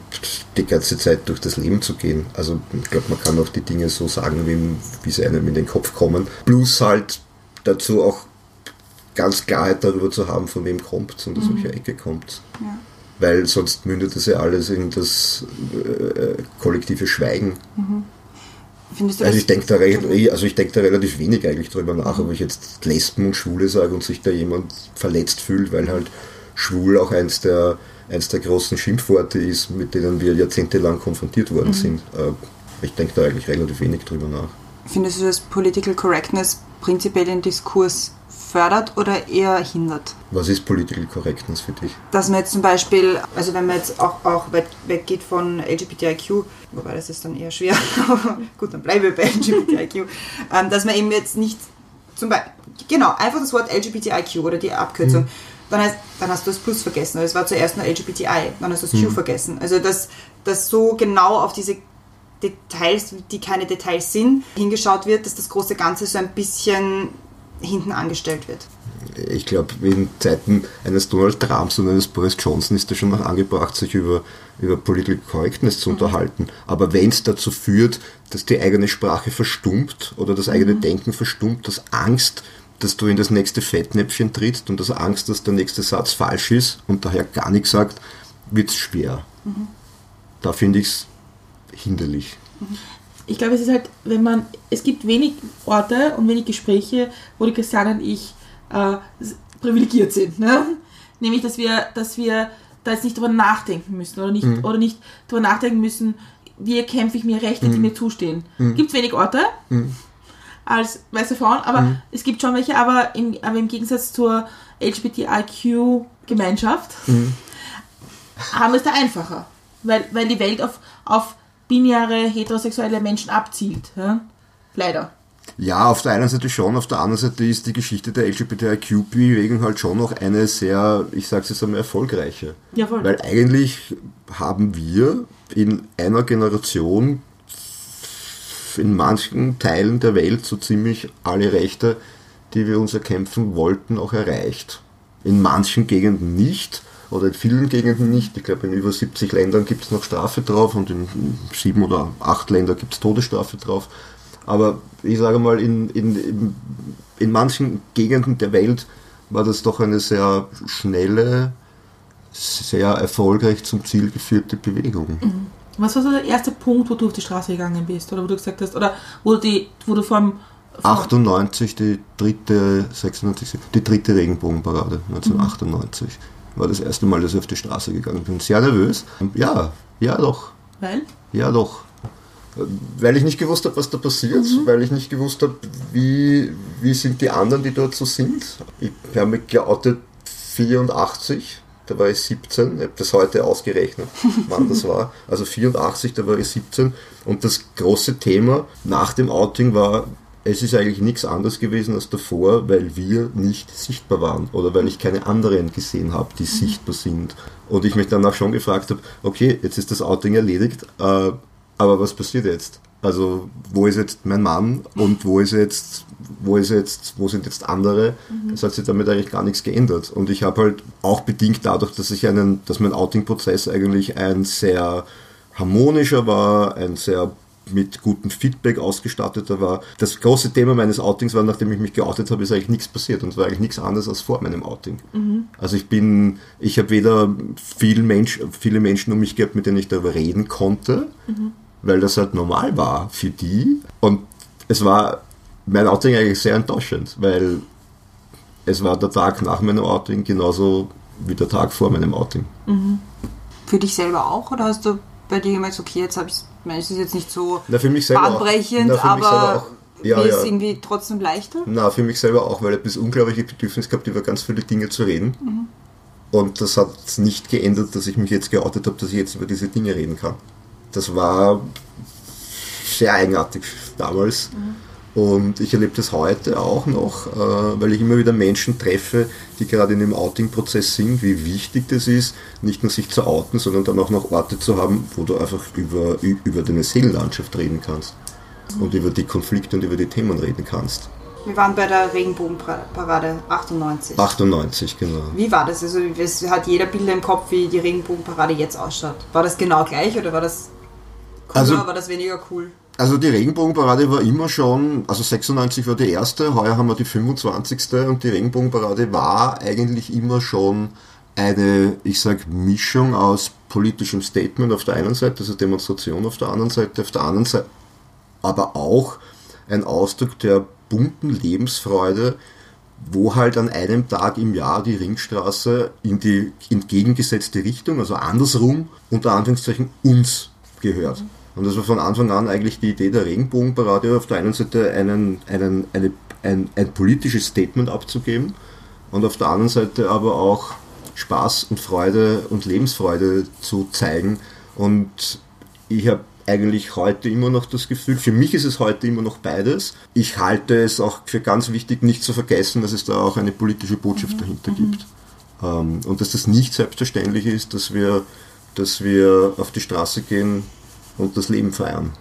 die ganze Zeit durch das Leben zu gehen. Also ich glaube, man kann auch die Dinge so sagen, wie, wie sie einem in den Kopf kommen. Plus halt dazu auch ganz Klarheit darüber zu haben, von wem kommt und aus welcher Ecke kommt. Ja. Weil sonst mündet das ja alles in das äh, kollektive Schweigen. Findest du Also ich denke da, re- also ich denk da relativ wenig eigentlich drüber nach, ob ich jetzt Lesben und Schwule sage und sich da jemand verletzt fühlt, weil halt schwul auch eins der, eins der großen Schimpfworte ist, mit denen wir jahrzehntelang konfrontiert worden sind. Äh, Ich denke da eigentlich relativ wenig drüber nach. Findest du, dass Political Correctness prinzipiell den Diskurs fördert oder eher hindert? Was ist Political Correctness für dich? Dass man jetzt zum Beispiel, also wenn man jetzt auch, auch weggeht von LGBTIQ, wobei das ist dann eher schwer, *laughs* gut, dann bleiben wir bei LGBTIQ, ähm, dass man eben jetzt nicht zum Beispiel, genau, einfach das Wort LGBTIQ oder die Abkürzung, dann, heißt, dann hast du das Plus vergessen, oder es war zuerst nur LGBTI, dann hast du das Q vergessen. Also dass, dass so genau auf diese Details, die keine Details sind, hingeschaut wird, dass das große Ganze so ein bisschen hinten angestellt wird. Ich glaube, in Zeiten eines Donald Trumps und eines Boris Johnson ist es schon noch angebracht, sich über, über Political Correctness zu unterhalten. Aber wenn es dazu führt, dass die eigene Sprache verstummt oder das eigene Denken verstummt, dass Angst, dass du in das nächste Fettnäpfchen trittst und dass Angst, dass der nächste Satz falsch ist und daher gar nichts sagt, wird es schwer. Da finde ich es hinderlich. Ich glaube, es ist halt, wenn man, es gibt wenig Orte und wenig Gespräche, wo die Christiane und ich äh, privilegiert sind. Ne? Nämlich, dass wir, dass wir da jetzt nicht drüber nachdenken müssen oder nicht, oder nicht drüber nachdenken müssen, wie erkämpfe ich mir Rechte, die mir zustehen. Gibt es wenig Orte als weiße Frauen, aber es gibt schon welche, aber im, aber im Gegensatz zur LGBTIQ-Gemeinschaft haben wir es da einfacher, weil, weil die Welt auf, auf binäre, heterosexuelle Menschen abzielt. Ja? Leider. Ja, auf der einen Seite schon, auf der anderen Seite ist die Geschichte der LGBTIQ-Bewegung halt schon noch eine sehr, ich sag's jetzt einmal, erfolgreiche. Ja, voll. Weil eigentlich haben wir in einer Generation in manchen Teilen der Welt so ziemlich alle Rechte, die wir uns erkämpfen wollten, auch erreicht. In manchen Gegenden nicht oder in vielen Gegenden nicht. Ich glaube, in über 70 Ländern gibt es noch Strafe drauf und in sieben oder acht Ländern gibt es Todesstrafe drauf. Aber ich sage mal, in, in, in, manchen Gegenden der Welt war das doch eine sehr schnelle, sehr erfolgreich zum Ziel geführte Bewegung. Was war so der erste Punkt, wo du auf die Straße gegangen bist? Oder wo du gesagt hast, oder wo du, die, wo du vom, vom 98, die dritte, 96, die dritte Regenbogenparade, 1998, war das erste Mal, dass ich auf die Straße gegangen bin. Sehr nervös. Ja, ja doch, Weil? ja doch. Weil ich nicht gewusst habe, was da passiert, weil ich nicht gewusst habe, wie, wie sind die anderen, die dort so sind. Ich habe mich geoutet 84, da war ich 17, ich habe das heute ausgerechnet, wann das war. *laughs* Also 84, da war ich 17 und das große Thema nach dem Outing war, es ist eigentlich nichts anderes gewesen als davor, weil wir nicht sichtbar waren oder weil ich keine anderen gesehen habe, die sichtbar sind. Und ich mich danach schon gefragt habe, okay, jetzt ist das Outing erledigt, äh, aber was passiert jetzt? Also wo ist jetzt mein Mann und wo ist jetzt, wo ist jetzt, wo sind jetzt andere? Es hat sich damit eigentlich gar nichts geändert. Und ich habe halt auch bedingt dadurch, dass ich einen, dass mein Outing-Prozess eigentlich ein sehr harmonischer war, ein sehr mit gutem Feedback ausgestatteter war. Das große Thema meines Outings war, nachdem ich mich geoutet habe, ist eigentlich nichts passiert und es war eigentlich nichts anderes als vor meinem Outing. Also ich bin, ich habe weder viel Mensch, viele Menschen um mich gehabt, mit denen ich darüber reden konnte, weil das halt normal war für die. Und es war mein Outing eigentlich sehr enttäuschend, weil es war der Tag nach meinem Outing genauso wie der Tag vor meinem Outing. Für dich selber auch? Oder hast du bei dir gemerkt, okay, jetzt habe ich es ist jetzt nicht so Na, für mich selber auch. bahnbrechend, Na, für mich selber aber auch. Ja, mir ja. ist irgendwie trotzdem leichter? Na, für mich selber auch, weil ich das unglaubliche Bedürfnis gehabt, über ganz viele Dinge zu reden. Und das hat nicht geändert, dass ich mich jetzt geoutet habe, dass ich jetzt über diese Dinge reden kann. Das war sehr eigenartig damals. Und ich erlebe das heute auch noch, äh, weil ich immer wieder Menschen treffe, die gerade in dem Outing-Prozess sind, wie wichtig das ist, nicht nur sich zu outen, sondern dann auch noch Orte zu haben, wo du einfach über, über deine Seelenlandschaft reden kannst. Und über die Konflikte und über die Themen reden kannst. Wir waren bei der Regenbogenparade 98. 98, genau. Wie war das? Also es hat jeder Bilder im Kopf, wie die Regenbogenparade jetzt ausschaut. War das genau gleich oder war das Also- war das weniger cool? Also die Regenbogenparade war immer schon, also 96 war die erste, heuer haben wir die 25. und die Regenbogenparade war eigentlich immer schon eine, ich sag, Mischung aus politischem Statement auf der einen Seite, also Demonstration auf der anderen Seite, auf der anderen Seite, aber auch ein Ausdruck der bunten Lebensfreude, wo halt an einem Tag im Jahr die Ringstraße in die entgegengesetzte Richtung, also andersrum, unter Anführungszeichen uns gehört. Und das war von Anfang an eigentlich die Idee der Regenbogenparade, auf der einen Seite einen, einen, eine, ein, ein politisches Statement abzugeben und auf der anderen Seite aber auch Spaß und Freude und Lebensfreude zu zeigen. Und ich habe eigentlich heute immer noch das Gefühl, für mich ist es heute immer noch beides. Ich halte es auch für ganz wichtig, nicht zu vergessen, dass es da auch eine politische Botschaft dahinter gibt. Ähm, und dass das nicht selbstverständlich ist, dass wir, dass wir auf die Straße gehen und das Leben feiern.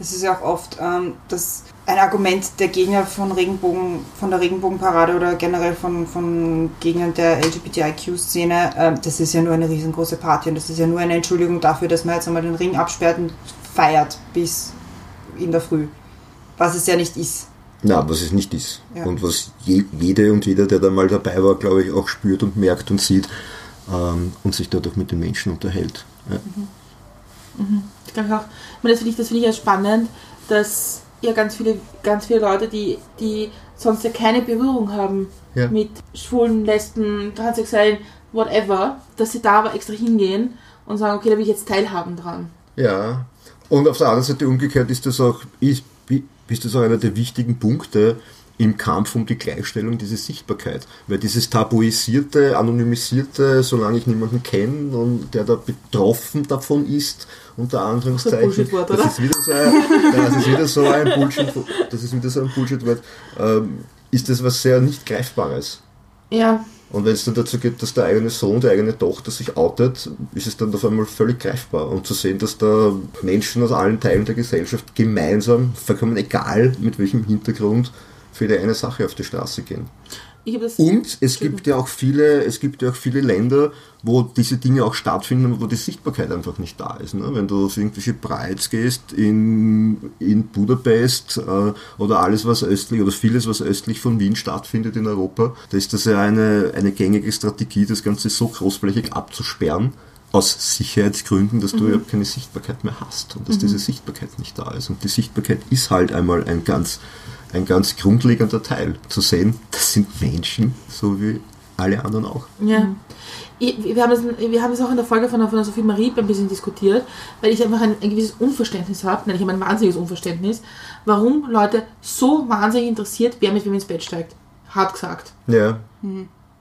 Es ist ja auch oft ähm, das ein Argument der Gegner von Regenbogen, von der Regenbogenparade oder generell von, von Gegnern der LGBTIQ-Szene, ähm, das ist ja nur eine riesengroße Party und das ist ja nur eine Entschuldigung dafür, dass man jetzt einmal den Ring absperrt und feiert bis in der Früh. Was es ja nicht ist. Na, was es nicht ist. Ja. Und was je, jede und jeder, der da mal dabei war, glaube ich, auch spürt und merkt und sieht ähm, und sich dadurch mit den Menschen unterhält. Ja. Ich denke auch, ich meine, das finde ich, das finde ich ja spannend, dass ja ganz viele, ganz viele Leute, die, die sonst ja keine Berührung haben Ja. mit Schwulen, Lesben, Transsexuellen, whatever, dass sie da aber extra hingehen und sagen, okay, da will ich jetzt teilhaben dran. Ja, und auf der anderen Seite umgekehrt ist das auch, ist, ist das auch einer der wichtigen Punkte im Kampf um die Gleichstellung, diese Sichtbarkeit. Weil dieses tabuisierte, anonymisierte, solange ich niemanden kenne und der da betroffen davon ist, unter Anführungszeichen, das oder? ist wieder so ein, das ist wieder so ein Bullshit, das ist wieder so ein Bullshit-Wort, ähm, ist das was sehr nicht Greifbares. Ja, Und wenn es dann dazu geht, dass der eigene Sohn, die eigene Tochter sich outet, ist es dann auf einmal völlig greifbar. Und zu sehen, dass da Menschen aus allen Teilen der Gesellschaft gemeinsam, vollkommen egal mit welchem Hintergrund, für die eine Sache auf die Straße gehen. Und es gibt ja auch viele, es gibt ja auch viele Länder, wo diese Dinge auch stattfinden, wo die Sichtbarkeit einfach nicht da ist. Ne? Wenn du auf irgendwelche Prides gehst in, in Budapest äh, oder alles, was östlich oder vieles, was östlich von Wien stattfindet in Europa, da ist das ja eine, eine gängige Strategie, das Ganze so großflächig abzusperren, aus Sicherheitsgründen, dass du ja keine Sichtbarkeit mehr hast und dass diese Sichtbarkeit nicht da ist. Und die Sichtbarkeit ist halt einmal ein ganz, ein ganz grundlegender Teil. Zu sehen, das sind Menschen, so wie alle anderen auch. Ja. Ich, wir, haben das, wir haben das auch in der Folge von der, von Sophie Marie ein bisschen diskutiert, weil ich einfach ein, ein gewisses Unverständnis habe, nein, ich habe ein wahnsinniges Unverständnis, warum Leute so wahnsinnig interessiert, wer mit wem ins Bett steigt. Hart gesagt. Ja,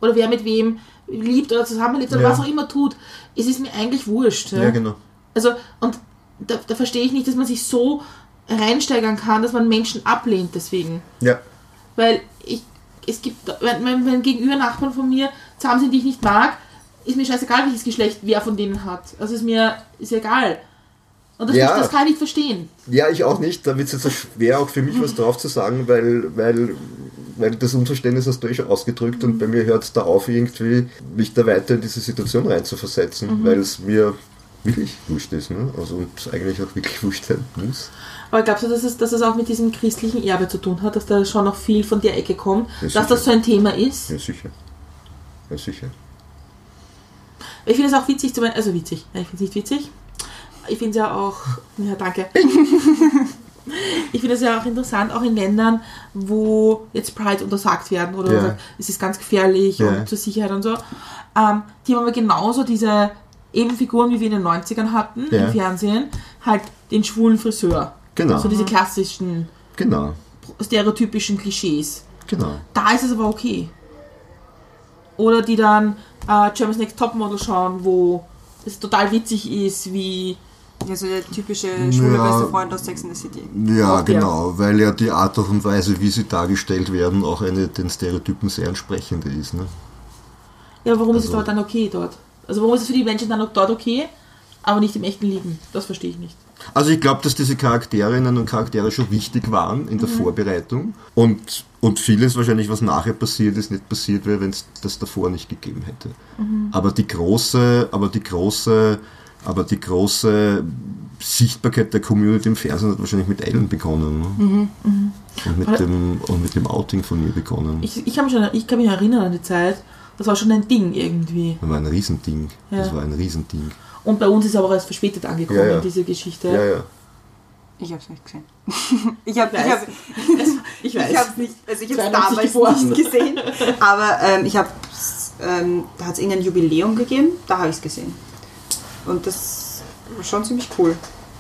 Oder wer mit wem liebt oder zusammenlebt oder Ja. was auch immer tut. Es ist mir eigentlich wurscht. ja, genau. Also, und da, da verstehe ich nicht, dass man sich so reinsteigern kann, dass man Menschen ablehnt deswegen. Ja, Weil ich, es gibt, wenn, wenn, wenn gegenüber Nachbarn von mir zusammen sind, die ich nicht mag, ist mir scheißegal, welches Geschlecht wer von denen hat. Also ist mir ist egal. Und das, Ja. das kann ich nicht verstehen. ja, ich auch nicht. Da wird es jetzt so schwer, auch für mich was drauf zu sagen, weil, weil, weil das Unverständnis hast du eh schon ausgedrückt und bei mir hört es da auf, irgendwie mich da weiter in diese Situation reinzuversetzen, weil es mir wirklich wurscht ist. Ne? Also und eigentlich auch wirklich *laughs* wurscht sein muss. Aber glaubst du, dass es, dass es auch mit diesem christlichen Erbe zu tun hat, dass da schon noch viel von der Ecke kommt, Ja, dass das so ein Thema ist? Ja, sicher. Ja, sicher. Ich finde es auch witzig, also witzig, ich finde es nicht witzig. Ich finde es ja auch, *laughs* ja danke. Ich finde es ja auch interessant, auch in Ländern, wo jetzt Pride untersagt werden oder Ja. sagt, es ist ganz gefährlich Ja. und zur Sicherheit und so. Ähm, die haben aber genauso diese Ebenfiguren, wie wir in den 90ern hatten Ja. im Fernsehen, halt den schwulen Friseur. Genau. So diese klassischen, Genau. stereotypischen Klischees. Genau. Da ist es aber okay. Oder die dann äh, Germany's Next Topmodel schauen, wo es total witzig ist, wie Ja, so der typische schwule Ja. beste Freund aus Sex in the City. Ja, der. genau, weil ja die Art und Weise, wie sie dargestellt werden, auch eine den Stereotypen sehr entsprechende ist. Ne? Ja, warum ist es Also- dort dann okay dort? Also warum ist es für die Menschen dann auch dort okay, aber nicht im echten Leben? Das verstehe ich nicht. Also ich glaube, dass diese Charakterinnen und Charaktere schon wichtig waren in der Vorbereitung und, und vieles wahrscheinlich, was nachher passiert ist, nicht passiert wäre, wenn es das davor nicht gegeben hätte. Aber die große, aber die große, aber die große Sichtbarkeit der Community im Fernsehen hat wahrscheinlich mit Ellen begonnen. Ne? Und, mit dem, und mit dem Outing von ihr begonnen. Ich, ich, kann mich schon, ich kann mich erinnern an die Zeit, das war schon ein Ding irgendwie. Das war ein Riesending. Das Ja. war ein Riesending. Und bei uns ist aber erst verspätet angekommen, Ja, ja. diese Geschichte. Ja, ja. Ich hab's nicht gesehen. *laughs* ich hab, ich hab, Ich ich weiß. hab's nicht, also ich hab's 92 damals geboren. nicht gesehen. Aber ähm, ich hab's, ähm, da hat es irgendein Jubiläum gegeben, da habe ich es gesehen. Und das war schon ziemlich cool.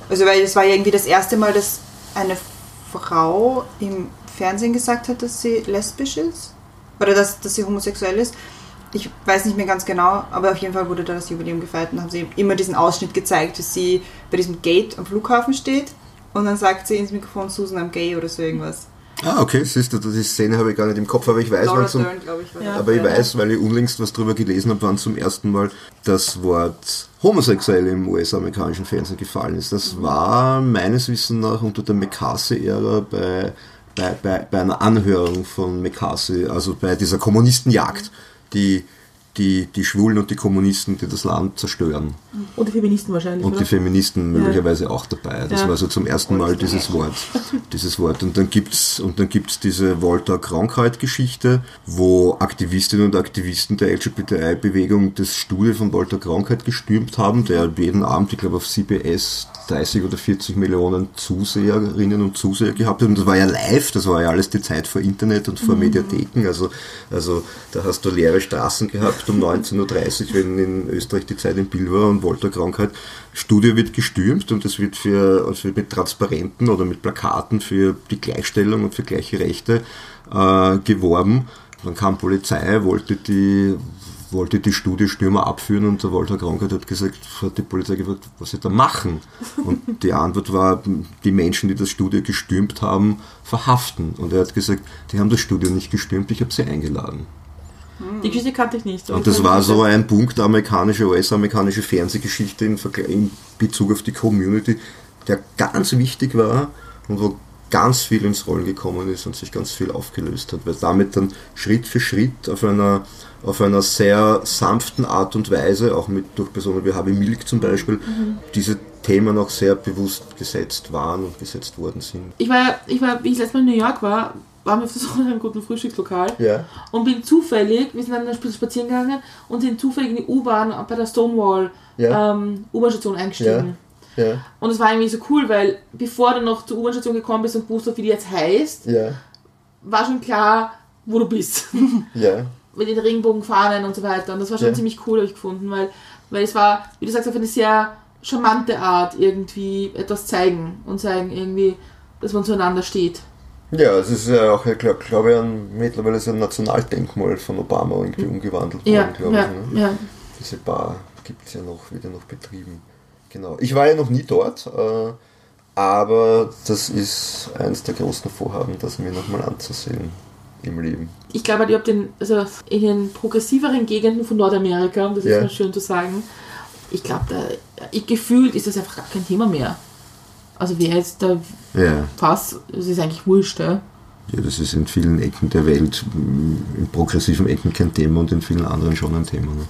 Also weil es war ja irgendwie das erste Mal, dass eine Frau im Fernsehen gesagt hat, dass sie lesbisch ist. Oder dass, dass sie homosexuell ist. Ich weiß nicht mehr ganz genau, aber auf jeden Fall wurde da das Jubiläum gefeiert und haben sie immer diesen Ausschnitt gezeigt, dass sie bei diesem Gate am Flughafen steht und dann sagt sie ins Mikrofon Susan, I'm gay oder so irgendwas. Ah, okay, siehst du, die Szene habe ich gar nicht im Kopf, aber ich weiß, Laura wann zum, Dern, ich, war Ja. aber ich weiß, weil ich unlängst was drüber gelesen habe, wann zum ersten Mal das Wort homosexuell im US-amerikanischen Fernsehen gefallen ist. Das war meines Wissens nach unter der McCarthy-Ära bei, bei, bei, bei einer Anhörung von McCarthy, also bei dieser Kommunistenjagd, die die, die Schwulen und die Kommunisten, die das Land zerstören. Und die Feministen wahrscheinlich, Und oder? die Feministen möglicherweise auch dabei. Das Ja. war so zum ersten Mal dieses Wort. Dieses Wort. Und dann und dann gibt's diese Volta-Krankheit-Geschichte, wo Aktivistinnen und Aktivisten der LGBTI-Bewegung das Studio von Volta Krankheit gestürmt haben, der jeden Abend, ich glaube, auf CBS 30 oder 40 Millionen Zuseherinnen und Zuseher gehabt hat. Und das war ja live, das war ja alles die Zeit vor Internet und vor Mediatheken. Also, also da hast du leere Straßen gehabt um 19.30 Uhr, wenn in Österreich die Zeit im Bild war und Volta Krankheit. Studio wird gestürmt und es wird, wird mit Transparenten oder mit Plakaten für die Gleichstellung und für gleiche Rechte äh, geworben. Dann kam Polizei, wollte die, wollte die Studiostürmer abführen und der Walter Krankheit hat gesagt, hat die Polizei gefragt, was sie da machen. Und die Antwort war, die Menschen, die das Studio gestürmt haben, verhaften. Und er hat gesagt, die haben das Studio nicht gestürmt, ich habe sie eingeladen. Die Geschichte kannte ich nicht. Und das war so ein Punkt der amerikanische, US-amerikanische Fernsehgeschichte in, in Bezug auf die Community, der ganz wichtig war und wo ganz viel ins Rollen gekommen ist und sich ganz viel aufgelöst hat, weil damit dann Schritt für Schritt auf einer, auf einer sehr sanften Art und Weise, auch mit durch Personen wie Harvey Milk zum Beispiel, diese Themen auch sehr bewusst gesetzt waren und gesetzt worden sind. Ich war, ich war, wie ich letztes Mal in New York war, waren wir auf so einem guten Frühstückslokal Ja. und bin zufällig, wir sind dann ein bisschen spazieren gegangen und sind zufällig in die U-Bahn bei der Stonewall Ja. ähm, U-Bahn-Station eingestiegen. Ja. Und es war irgendwie so cool, weil bevor du noch zur U-Bahn-Station gekommen bist und wusstest, wie die jetzt heißt, war schon klar, wo du bist. *laughs* Mit den Regenbogenfahnen und so weiter. Und das war schon ziemlich cool, habe ich gefunden, weil, weil es war, wie du sagst, auf eine sehr charmante Art irgendwie etwas zeigen und zeigen irgendwie, dass man zueinander steht. Ja, es ist ja auch, ich glaube glaub ich, ein, mittlerweile so ein Nationaldenkmal von Obama irgendwie umgewandelt worden, Ja, glaube ja, ich. Ne? ja. Diese Bar gibt es ja noch, wird ja noch betrieben. Genau. Ich war ja noch nie dort, äh, aber das ist eins der großen Vorhaben, das mir nochmal anzusehen im Leben. Ich glaube, ich habe den, also in den progressiveren Gegenden von Nordamerika, um das Ja. ist mal schön zu sagen, ich glaube, gefühlt ist das einfach gar kein Thema mehr. Also wer jetzt da Ja. was, es ist eigentlich wurscht, ja. ja, das ist in vielen Ecken der Welt, m, in progressiven Ecken kein Thema und in vielen anderen schon ein Thema. Ne?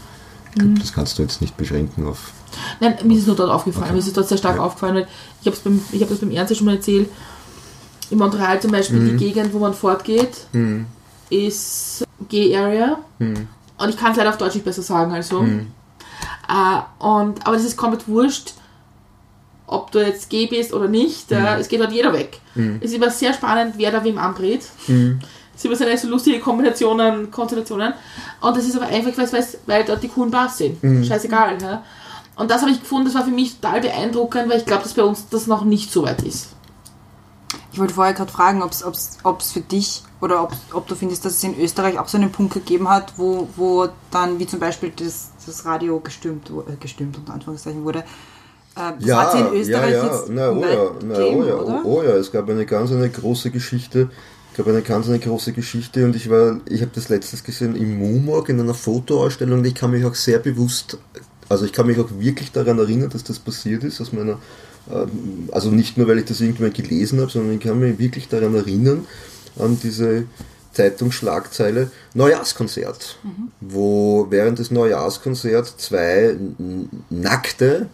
Ich glaube, das kannst du jetzt nicht beschränken auf. Nein, mir ist es nur dort aufgefallen. Okay. Mir ist es dort sehr stark Ja. aufgefallen, weil ich habe beim, ich hab das beim Ernst schon mal erzählt. In Montreal zum Beispiel, Mhm. die Gegend, wo man fortgeht, ist Gay Area. Mhm. Und ich kann es leider auf Deutsch nicht besser sagen als so. Äh, und, aber das ist komplett wurscht, ob du jetzt gay bist oder nicht. Mhm. Äh, es geht dort jeder weg. Es ist immer sehr spannend, wer da wem andreht. Es sind immer so lustige Kombinationen, Konstellationen. Und das ist aber einfach, weil, weil, weil dort die coolen Bars sind. Scheißegal. Ja? Und das habe ich gefunden, das war für mich total beeindruckend, weil ich glaube, dass bei uns das noch nicht so weit ist. Ich wollte vorher gerade fragen, ob es für dich oder ob, ob du findest, dass es in Österreich auch so einen Punkt gegeben hat, wo, wo dann, wie zum Beispiel das, das Radio gestürmt, wo- äh, gestürmt unter Anführungszeichen wurde. Äh, sie in Österreich ja, ja. jetzt Na, oh, ja, na, gegeben, oh, ja, oh, oh ja, es gab eine ganz eine große Geschichte. Es gab eine ganz eine große Geschichte und ich war, ich habe das letztes gesehen im Mumorg in einer Fotoausstellung und ich kann mich auch sehr bewusst, also ich kann mich auch wirklich daran erinnern, dass das passiert ist, aus meiner, ähm, also nicht nur, weil ich das irgendwann gelesen habe, sondern ich kann mich wirklich daran erinnern, an diese Zeitungsschlagzeile Neujahrskonzert, wo während des Neujahrskonzerts zwei nackte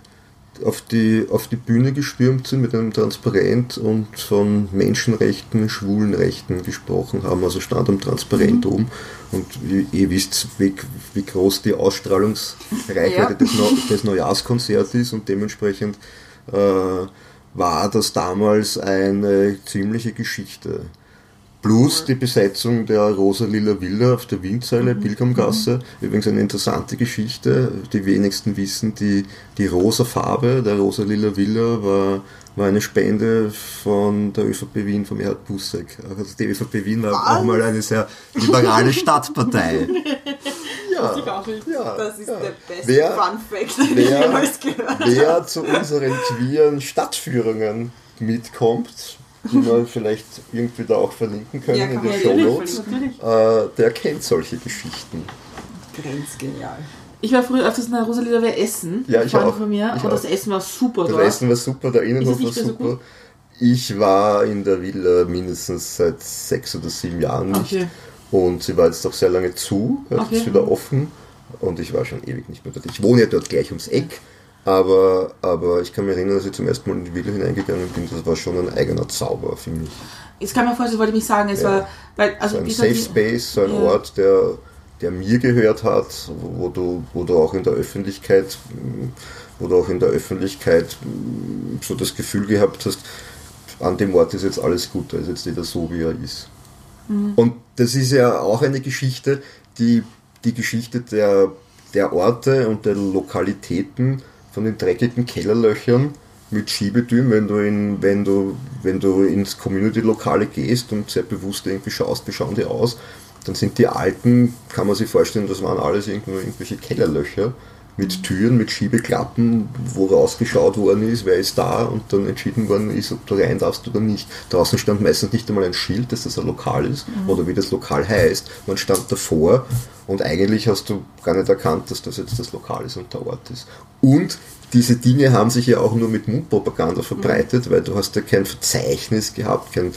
auf die, auf die Bühne gestürmt sind mit einem Transparent und von Menschenrechten, Schwulenrechten gesprochen haben. Also stand am Transparent oben. Und ihr wisst, wie, wie groß die Ausstrahlungsreichweite Ja. des, Neu des Neujahrskonzerts ist und dementsprechend äh, war das damals eine ziemliche Geschichte. Plus die Besetzung der Rosa-Lila Villa auf der Windseile, Pilgrimgasse. Übrigens eine interessante Geschichte. Die wenigsten wissen, die, die rosa Farbe der Rosa-Lila Villa war, war eine Spende von der ÖVP Wien, vom Erhard Busseck. Also die ÖVP Wien war auch mal eine sehr liberale Stadtpartei. *laughs* Ja, ja, Das ist ja. der beste Wer- Fun Fact, den ich wer- jemals gehört habe. Wer zu unseren queeren Stadtführungen mitkommt, die wir vielleicht irgendwie da auch verlinken können Ja, in den Show Notes, äh, der kennt solche Geschichten. Grenzgenial. Ich war früher öfters in der Rosalia Essen. Ja, ich auch. Von mir, Ich und das auch. Essen war super Das dort. Essen war super, der Innenhof war so super. gut? ich war in der Villa mindestens seit sechs oder sieben Jahren nicht. Okay. Und sie war jetzt auch sehr lange zu, jetzt Okay. ist wieder offen. Und ich war schon ewig nicht mehr dort. Ich wohne ja dort gleich ums Eck, aber, aber ich kann mich erinnern, als ich zum ersten Mal in die Villa hineingegangen bin, das war schon ein eigener Zauber für mich. Jetzt kann man vorstellen, wollte ich mich sagen, es Ja. war, weil, also So ein Safe Space, so ein Ja. Ort, der, der mir gehört hat, wo, wo, du, wo du auch in der Öffentlichkeit, wo du auch in der Öffentlichkeit so das Gefühl gehabt hast, an dem Ort ist jetzt alles gut, da ist jetzt jeder so, wie er ist. Und das ist ja auch eine Geschichte, die die Geschichte der, der Orte und der Lokalitäten von den dreckigen Kellerlöchern mit Schiebetüren, wenn du, in, wenn du, wenn du ins Community-Lokale gehst und sehr bewusst irgendwie schaust, wie schauen die aus, dann sind die alten, kann man sich vorstellen, das waren alles irgendwo irgendwelche Kellerlöcher mit Türen, mit Schiebeklappen, wo rausgeschaut worden ist, wer ist da und dann entschieden worden ist, ob du rein darfst oder nicht. Draußen stand meistens nicht einmal ein Schild, dass das ein Lokal ist oder wie das Lokal heißt. Man stand davor und eigentlich hast du gar nicht erkannt, dass das jetzt das Lokal ist und der Ort ist. Und diese Dinge haben sich ja auch nur mit Mundpropaganda verbreitet, weil du hast ja kein Verzeichnis gehabt, kein,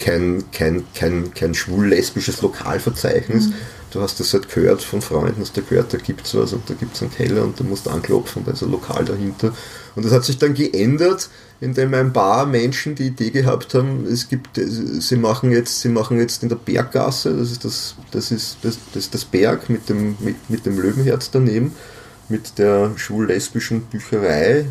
kein, kein, kein, kein schwul-lesbisches Lokalverzeichnis. Du hast das halt gehört von Freunden, hast du gehört, da gibt's was und da gibt's einen Keller und da musst du anklopfen, da ist ein Lokal dahinter. Und das hat sich dann geändert, indem ein paar Menschen die Idee gehabt haben, es gibt, sie machen jetzt, sie machen jetzt in der Berggasse, das ist das, das ist das, das, ist das Berg mit dem, mit, mit dem Löwenherz daneben, mit der schwul-lesbischen Bücherei,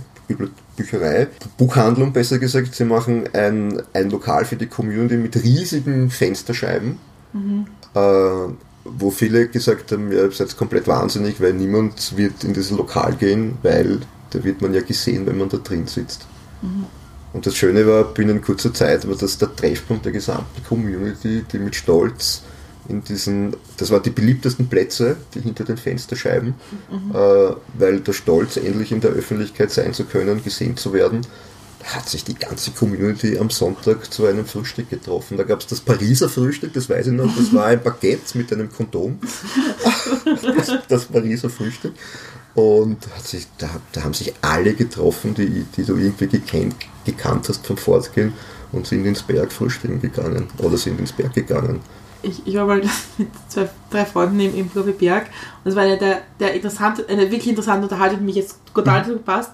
Bücherei, Buchhandlung besser gesagt, sie machen ein, ein Lokal für die Community mit riesigen Fensterscheiben, äh, wo viele gesagt haben, ja, ihr seid komplett wahnsinnig, weil niemand wird in dieses Lokal gehen, weil da wird man ja gesehen, wenn man da drin sitzt. Und das Schöne war, binnen kurzer Zeit war das der Treffpunkt der gesamten Community, die mit Stolz in diesen, das waren die beliebtesten Plätze, die hinter den Fensterscheiben, äh, weil der Stolz, endlich in der Öffentlichkeit sein zu können, gesehen zu werden, hat sich die ganze Community am Sonntag zu einem Frühstück getroffen. Da gab es das Pariser Frühstück, das weiß ich noch, das war ein Baguette mit einem Kondom. *laughs* Das, das Pariser Frühstück. Und hat sich, da, da haben sich alle getroffen, die, die du irgendwie gekannt, gekannt hast vom Fortgehen und sind ins Berg frühstücken gegangen oder sind ins Berg gegangen. ich, ich war mal *laughs* mit zwei, drei Freunden im, im Berg und es war eine, der, der interessante, eine wirklich interessante Unterhaltung, die mich jetzt total Mhm. gepasst,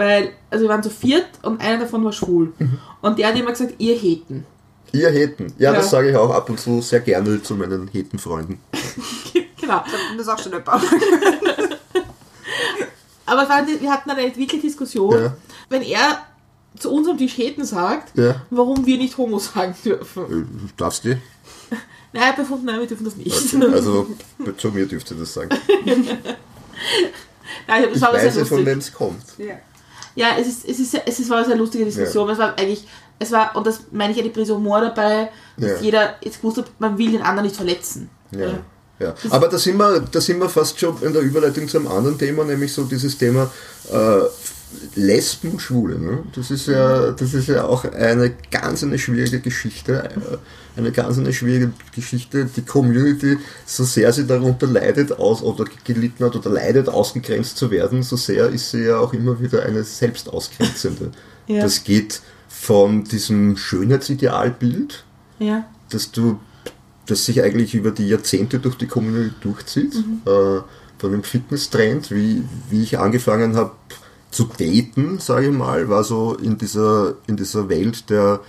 weil, also wir waren zu viert und einer davon war schwul. Mhm. Und der hat immer gesagt, ihr Heten. Ihr Heten. Ja, Ja. das sage ich auch ab und zu sehr gerne zu meinen Hetenfreunden. *laughs* genau. Und das auch schon ein paar. *laughs* Aber wir hatten eine wirklich Diskussion, Ja. wenn er zu uns am Tisch Heten sagt, Ja. warum wir nicht Homo sagen dürfen. Äh, Darfst du? *laughs* Nein, er befunden, nein, wir dürfen das nicht. Okay. Also zu mir dürft ihr das sagen. Nein, Ich aber weiß ja, von wem es kommt. Ja. Ja, es ist, es ist, es ist, war eine sehr lustige Diskussion. Es war eigentlich, es war, und das meine ich ja die Prise Humor dabei, dass Ja. jeder jetzt gewusst hat, man will den anderen nicht verletzen. Ja. Ja. Aber da sind, wir, da sind wir fast schon in der Überleitung zu einem anderen Thema, nämlich so dieses Thema äh, Lesben und Schwule. Ne? Das, ist ja, das ist ja auch eine ganz eine schwierige Geschichte. äh, Eine ganz eine schwierige Geschichte. Die Community, so sehr sie darunter leidet aus oder gelitten hat oder leidet, ausgegrenzt zu werden, so sehr ist sie ja auch immer wieder eine selbstausgrenzende. Ja. Das geht von diesem Schönheitsidealbild, Ja. dass du, das sich eigentlich über die Jahrzehnte durch die Community durchzieht, äh, von dem Fitnesstrend, wie, wie ich angefangen habe zu daten, sage ich mal, war so in dieser, in dieser Welt der,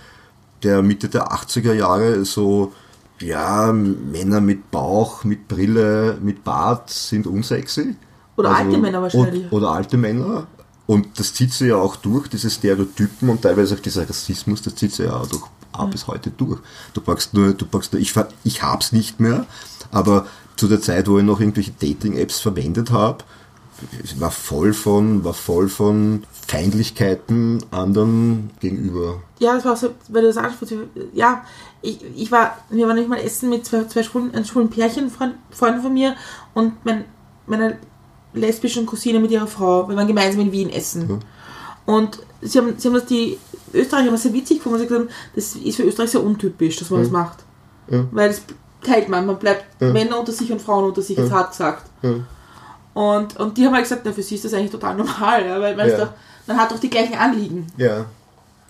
der Mitte der 80er Jahre so, ja, Männer mit Bauch, mit Brille, mit Bart sind unsexy. Oder alte Männer wahrscheinlich. Und, oder alte Männer. Und das zieht sie ja auch durch, diese Stereotypen und teilweise auch dieser Rassismus, das zieht sie ja auch durch, auch bis heute durch. Du packst nur, du packst nur, ich, ich hab's nicht mehr, aber zu der Zeit, wo ich noch irgendwelche Dating-Apps verwendet habe, es war voll von, war voll von Feindlichkeiten anderen gegenüber. Ja, das war auch so, weil du das ansprichst. Ja, ich, ich war, wir waren nicht mal essen mit zwei, zwei schwulen, schwulen Pärchen, Freund, Freunden von mir und mein, meiner lesbischen Cousine mit ihrer Frau. Wir waren gemeinsam in Wien essen. Und sie haben, sie haben das, die Österreicher haben das sehr witzig gefunden, sie gesagt haben, das ist für Österreich sehr untypisch, dass man das macht. Ja. Weil das teilt man, man bleibt Männer unter sich und Frauen unter sich, jetzt hart gesagt. Und, und die haben halt gesagt, na, für sie ist das eigentlich total normal, ja, weil man, Ja. doch, man hat doch die gleichen Anliegen. Ja.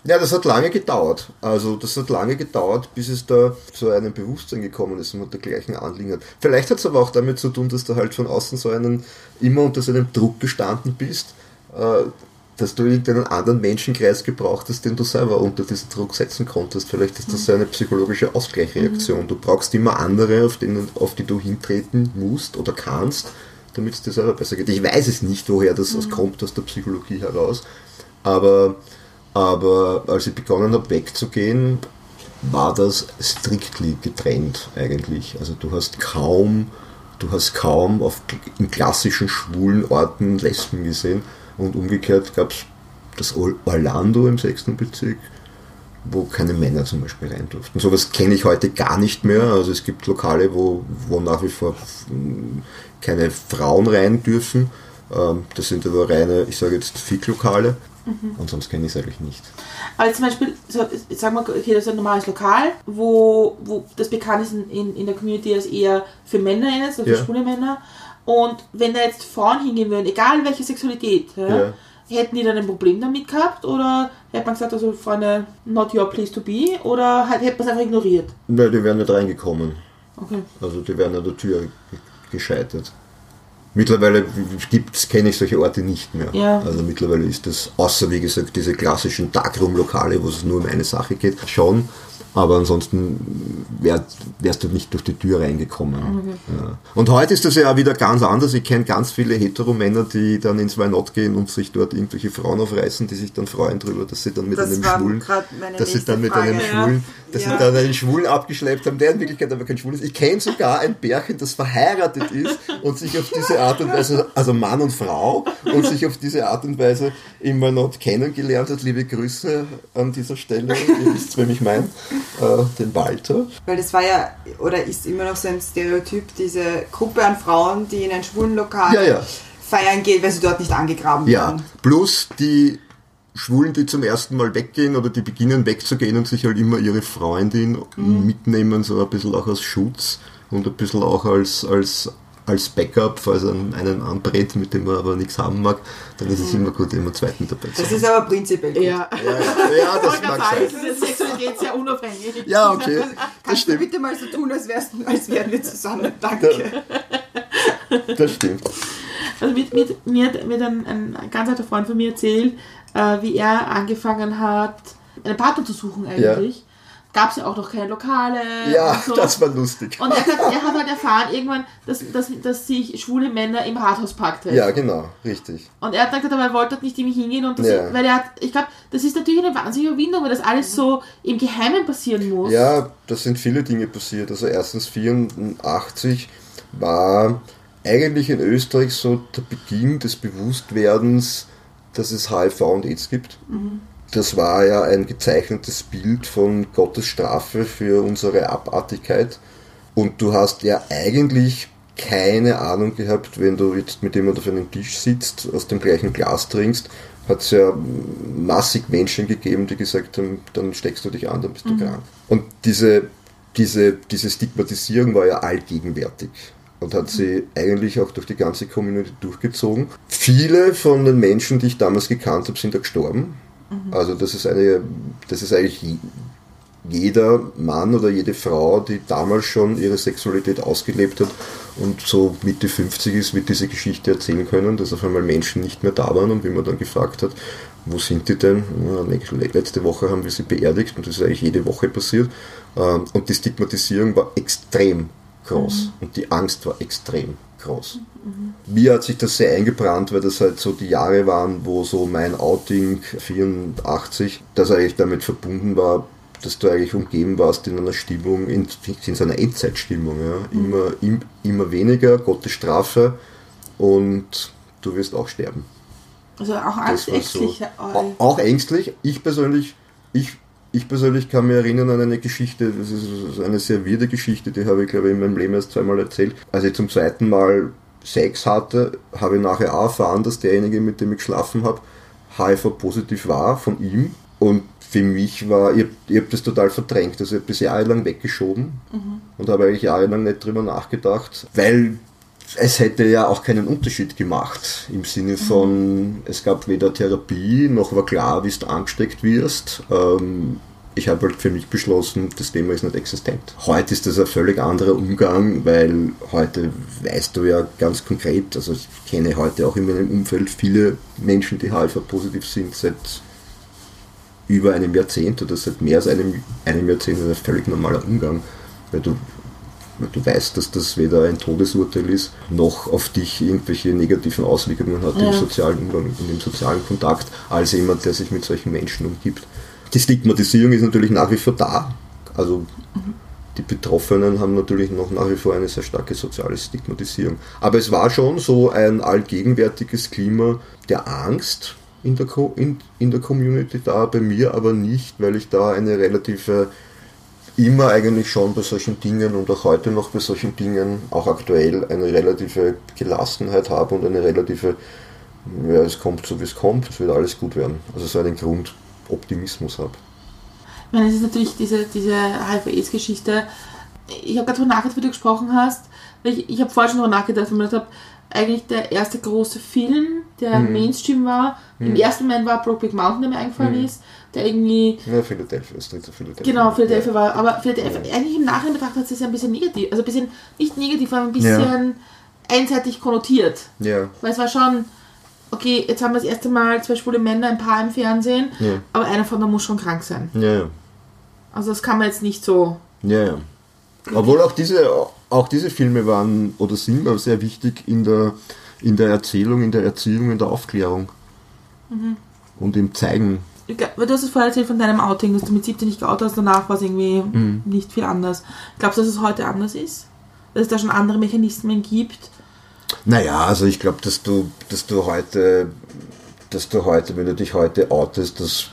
Ja, das hat lange gedauert. Also das hat lange gedauert, bis es da zu einem Bewusstsein gekommen ist und dergleichen Anliegen hat. Vielleicht hat es aber auch damit zu tun, dass du halt von außen so einen immer unter so einem Druck gestanden bist, äh, dass du irgendeinen anderen Menschenkreis gebraucht hast, den du selber unter diesen Druck setzen konntest. Vielleicht ist das so eine psychologische Ausgleichsreaktion. Du brauchst immer andere, auf, denen, auf die du hintreten musst oder kannst, damit es dir selber besser geht. Ich weiß es nicht, woher das mhm. kommt aus der Psychologie heraus, aber aber als ich begonnen habe wegzugehen, war das strictly getrennt eigentlich. Also du hast kaum, du hast kaum auf, in klassischen schwulen Orten Lesben gesehen und umgekehrt gab es das Orlando im 6. Bezirk, wo keine Männer zum Beispiel rein durften. Sowas kenne ich heute gar nicht mehr. Also es gibt Lokale, wo, wo nach wie vor keine Frauen rein dürfen. Ähm, das sind aber reine, ich sage jetzt Fick-Lokale. Mhm. Und sonst kenne ich es eigentlich nicht. Aber zum Beispiel, so, sagen wir, okay, das ist ein normales Lokal, wo, wo das bekannt ist in, in der Community als eher für Männer ist, also für ja. schwule Männer. Und wenn da jetzt Frauen hingehen würden, egal welche Sexualität, ja, ja. hätten die dann ein Problem damit gehabt? Oder hätte man gesagt, also Freunde, not your place to be? Oder hätte man es einfach ignoriert? Nein, die wären nicht reingekommen. Okay. Also die wären an der Tür gescheitert. Mittlerweile kenne ich solche Orte nicht mehr. Ja. Also mittlerweile ist das, außer wie gesagt, diese klassischen Darkroom-Lokale, wo es nur um eine Sache geht, schon. Aber ansonsten wär, wärst du nicht durch die Tür reingekommen. Okay. Ja. Und heute ist das ja auch wieder ganz anders. Ich kenne ganz viele Heteromänner, die dann ins Why Not gehen und sich dort irgendwelche Frauen aufreißen, die sich dann freuen darüber, dass sie dann mit das einem Schwulen, dass sie dann mit Frage, einem Schwulen, dass ja. sie dann einen Schwulen abgeschleppt haben, der in Wirklichkeit aber kein Schwul ist. Ich kenne sogar ein Bärchen, das verheiratet ist und sich auf diese Art und Weise, also Mann und Frau, und sich auf diese Art und Weise immer noch kennengelernt hat. Liebe Grüße an dieser Stelle. Ihr wisst, wer mich meint äh, den Walter. Weil das war ja, oder ist immer noch so ein Stereotyp, diese Gruppe an Frauen, die in ein schwulen Lokal ja, ja. feiern geht, weil sie dort nicht angegraben ja. werden. Ja, plus die Schwulen, die zum ersten Mal weggehen oder die beginnen wegzugehen und sich halt immer ihre Freundin mhm. mitnehmen, so ein bisschen auch als Schutz und ein bisschen auch als, als als Backup, falls er einen anbrät, mit dem man aber nichts haben mag, dann ist es mhm. immer gut, immer zweiten dabei zu haben. Das ist aber prinzipiell gut. Ja, ja, ja das mag sein. Das ist Sexualität sehr unabhängig. Ja, okay. Das Kannst stimmt. du bitte mal so tun, als, wärst, als wären wir zusammen? Danke. Das stimmt. Also mir, mir, mir hat, mir hat ein, ein ganz alter Freund von mir erzählt, äh, wie er angefangen hat, einen Partner zu suchen eigentlich. Ja gab es ja auch noch keine Lokale. Ja, so. das war lustig. Und er hat, er hat halt erfahren irgendwann, dass, dass, dass sich schwule Männer im Rathauspark treffen. Ja, genau, richtig. Und er hat dann gesagt, aber er wollte halt nicht irgendwie hingehen und das, ja. weil er hat, ich glaube, das ist natürlich eine wahnsinnige Überwindung, weil das alles so im Geheimen passieren muss. Ja, da sind viele Dinge passiert. Also erstens 84 war eigentlich in Österreich so der Beginn des Bewusstwerdens, dass es HIV und AIDS gibt. Mhm das war ja ein gezeichnetes Bild von Gottes Strafe für unsere Abartigkeit. Und du hast ja eigentlich keine Ahnung gehabt, wenn du jetzt mit jemandem auf einem Tisch sitzt, aus dem gleichen Glas trinkst, hat es ja massig Menschen gegeben, die gesagt haben, dann steckst du dich an, dann bist du mhm. krank. Und diese, diese, diese Stigmatisierung war ja allgegenwärtig und hat sie eigentlich auch durch die ganze Community durchgezogen. Viele von den Menschen, die ich damals gekannt habe, sind da gestorben. Mhm. Also das ist eine, das ist eigentlich jeder Mann oder jede Frau, die damals schon ihre Sexualität ausgelebt hat und so Mitte 50 ist, wird diese Geschichte erzählen können, dass auf einmal Menschen nicht mehr da waren und wie man dann gefragt hat, wo sind die denn? letzte Woche haben wir sie beerdigt und das ist eigentlich jede Woche passiert. Ähm, und die Stigmatisierung war extrem groß mhm. und die Angst war extrem groß. Mhm. Mir hat sich das sehr eingebrannt, weil das halt so die Jahre waren, wo so mein Outing 84, das eigentlich damit verbunden war, dass du eigentlich umgeben warst in einer Stimmung, in, in so einer Endzeitstimmung. Ja. Mhm. Immer, im, immer weniger, Gottes Strafe und du wirst auch sterben. Also auch ängstlich. So, auch, auch ängstlich. Ich persönlich, ich ich persönlich kann mich erinnern an eine Geschichte, das ist eine sehr wirde Geschichte, die habe ich glaube ich in meinem Leben erst zweimal erzählt. Als ich zum zweiten Mal Sex hatte, habe ich nachher auch erfahren, dass derjenige, mit dem ich geschlafen habe, HIV-positiv war von ihm. Und für mich war, ich, ich habe das total verdrängt. Also ich habe das jahrelang weggeschoben mhm. und habe eigentlich jahrelang nicht drüber nachgedacht, weil es hätte ja auch keinen Unterschied gemacht im Sinne von, es gab weder Therapie, noch war klar, wie du angesteckt wirst. Ähm, ich habe halt für mich beschlossen, das Thema ist nicht existent. Heute ist das ein völlig anderer Umgang, weil heute weißt du ja ganz konkret, also ich kenne heute auch in meinem Umfeld viele Menschen, die HIV-positiv sind seit über einem Jahrzehnt oder seit mehr als einem, einem Jahrzehnt ein völlig normaler Umgang, weil du, du weißt, dass das weder ein Todesurteil ist, noch auf dich irgendwelche negativen Auswirkungen hat Ja. im sozialen Umgang, in dem sozialen Kontakt, als jemand, der sich mit solchen Menschen umgibt. Die Stigmatisierung ist natürlich nach wie vor da. Also die Betroffenen haben natürlich noch nach wie vor eine sehr starke soziale Stigmatisierung. Aber es war schon so ein allgegenwärtiges Klima der Angst in der, Co in, in der Community da, bei mir aber nicht, weil ich da eine relative, immer eigentlich schon bei solchen Dingen und auch heute noch bei solchen Dingen, auch aktuell, eine relative Gelassenheit habe und eine relative, ja, es kommt so wie es kommt, es wird alles gut werden. Also so einen Grundoptimismus habe. Ich meine, es ist natürlich diese, diese HIV-Aids-Geschichte. Ich habe gerade darüber nachgedacht, wie du gesprochen hast. weil Ich, ich habe vorher schon darüber nachgedacht, weil ich mir gedacht habe, eigentlich der erste große Film, der Mhm. Mainstream war. Im ersten Moment war Brokeback Mountain, der mir eingefallen Mhm. ist, der irgendwie, Ja, Philadelphia, das dritte Philadelphia. genau, Philadelphia Ja. war. Aber Philadelphia, eigentlich im Nachhinein betrachtet hat es ein bisschen negativ, also ein bisschen, nicht negativ, aber ein bisschen einseitig konnotiert. Ja, Weil es war schon, okay, jetzt haben wir das erste Mal zwei schwule Männer, ein Paar im Fernsehen, Ja. aber einer von denen muss schon krank sein. ja, ja. Also das kann man jetzt nicht so. Ja, ja. Obwohl auch diese, auch diese Filme waren oder sind sehr wichtig in der, in der Erzählung, in der Erziehung, in der Aufklärung. Und im Zeigen. Du hast es vorher erzählt von deinem Outing, dass du mit 17 nicht geoutet hast, danach war es irgendwie Mhm. nicht viel anders. Glaubst du, dass es heute anders ist? Dass es da schon andere Mechanismen gibt? Naja, also ich glaube, dass du, dass du heute, dass du heute, wenn du dich heute outest, dass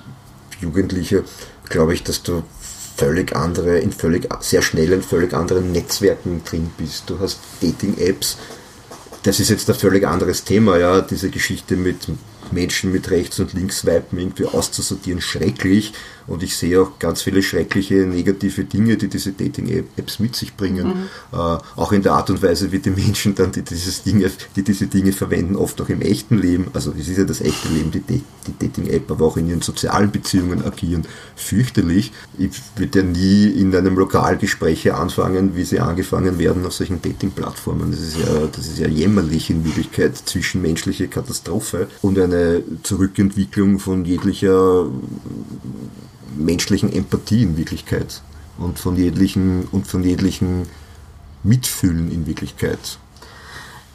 Jugendliche, glaube ich, dass du völlig andere, in völlig, sehr schnell in völlig anderen Netzwerken drin bist. Du hast Dating-Apps, das ist jetzt ein völlig anderes Thema, ja, diese Geschichte mit Menschen mit rechts und links Swipen irgendwie auszusortieren, schrecklich. Und ich sehe auch ganz viele schreckliche negative Dinge, die diese Dating-Apps mit sich bringen. Äh, auch in der Art und Weise, wie die Menschen dann, die, dieses Dinge, die diese Dinge verwenden, oft auch im echten Leben, also es ist ja das echte Leben, die, die Dating-App, aber auch in ihren sozialen Beziehungen agieren, fürchterlich. Ich würde ja nie in einem Lokalgespräch anfangen, wie sie angefangen werden auf solchen Dating-Plattformen. Das ist ja, das ist ja jämmerlich in Wirklichkeit, zwischenmenschliche Katastrophe und eine Zurückentwicklung von jeglicher menschlichen Empathie in Wirklichkeit und von jeglichen und von jeglichen Mitfühlen in Wirklichkeit.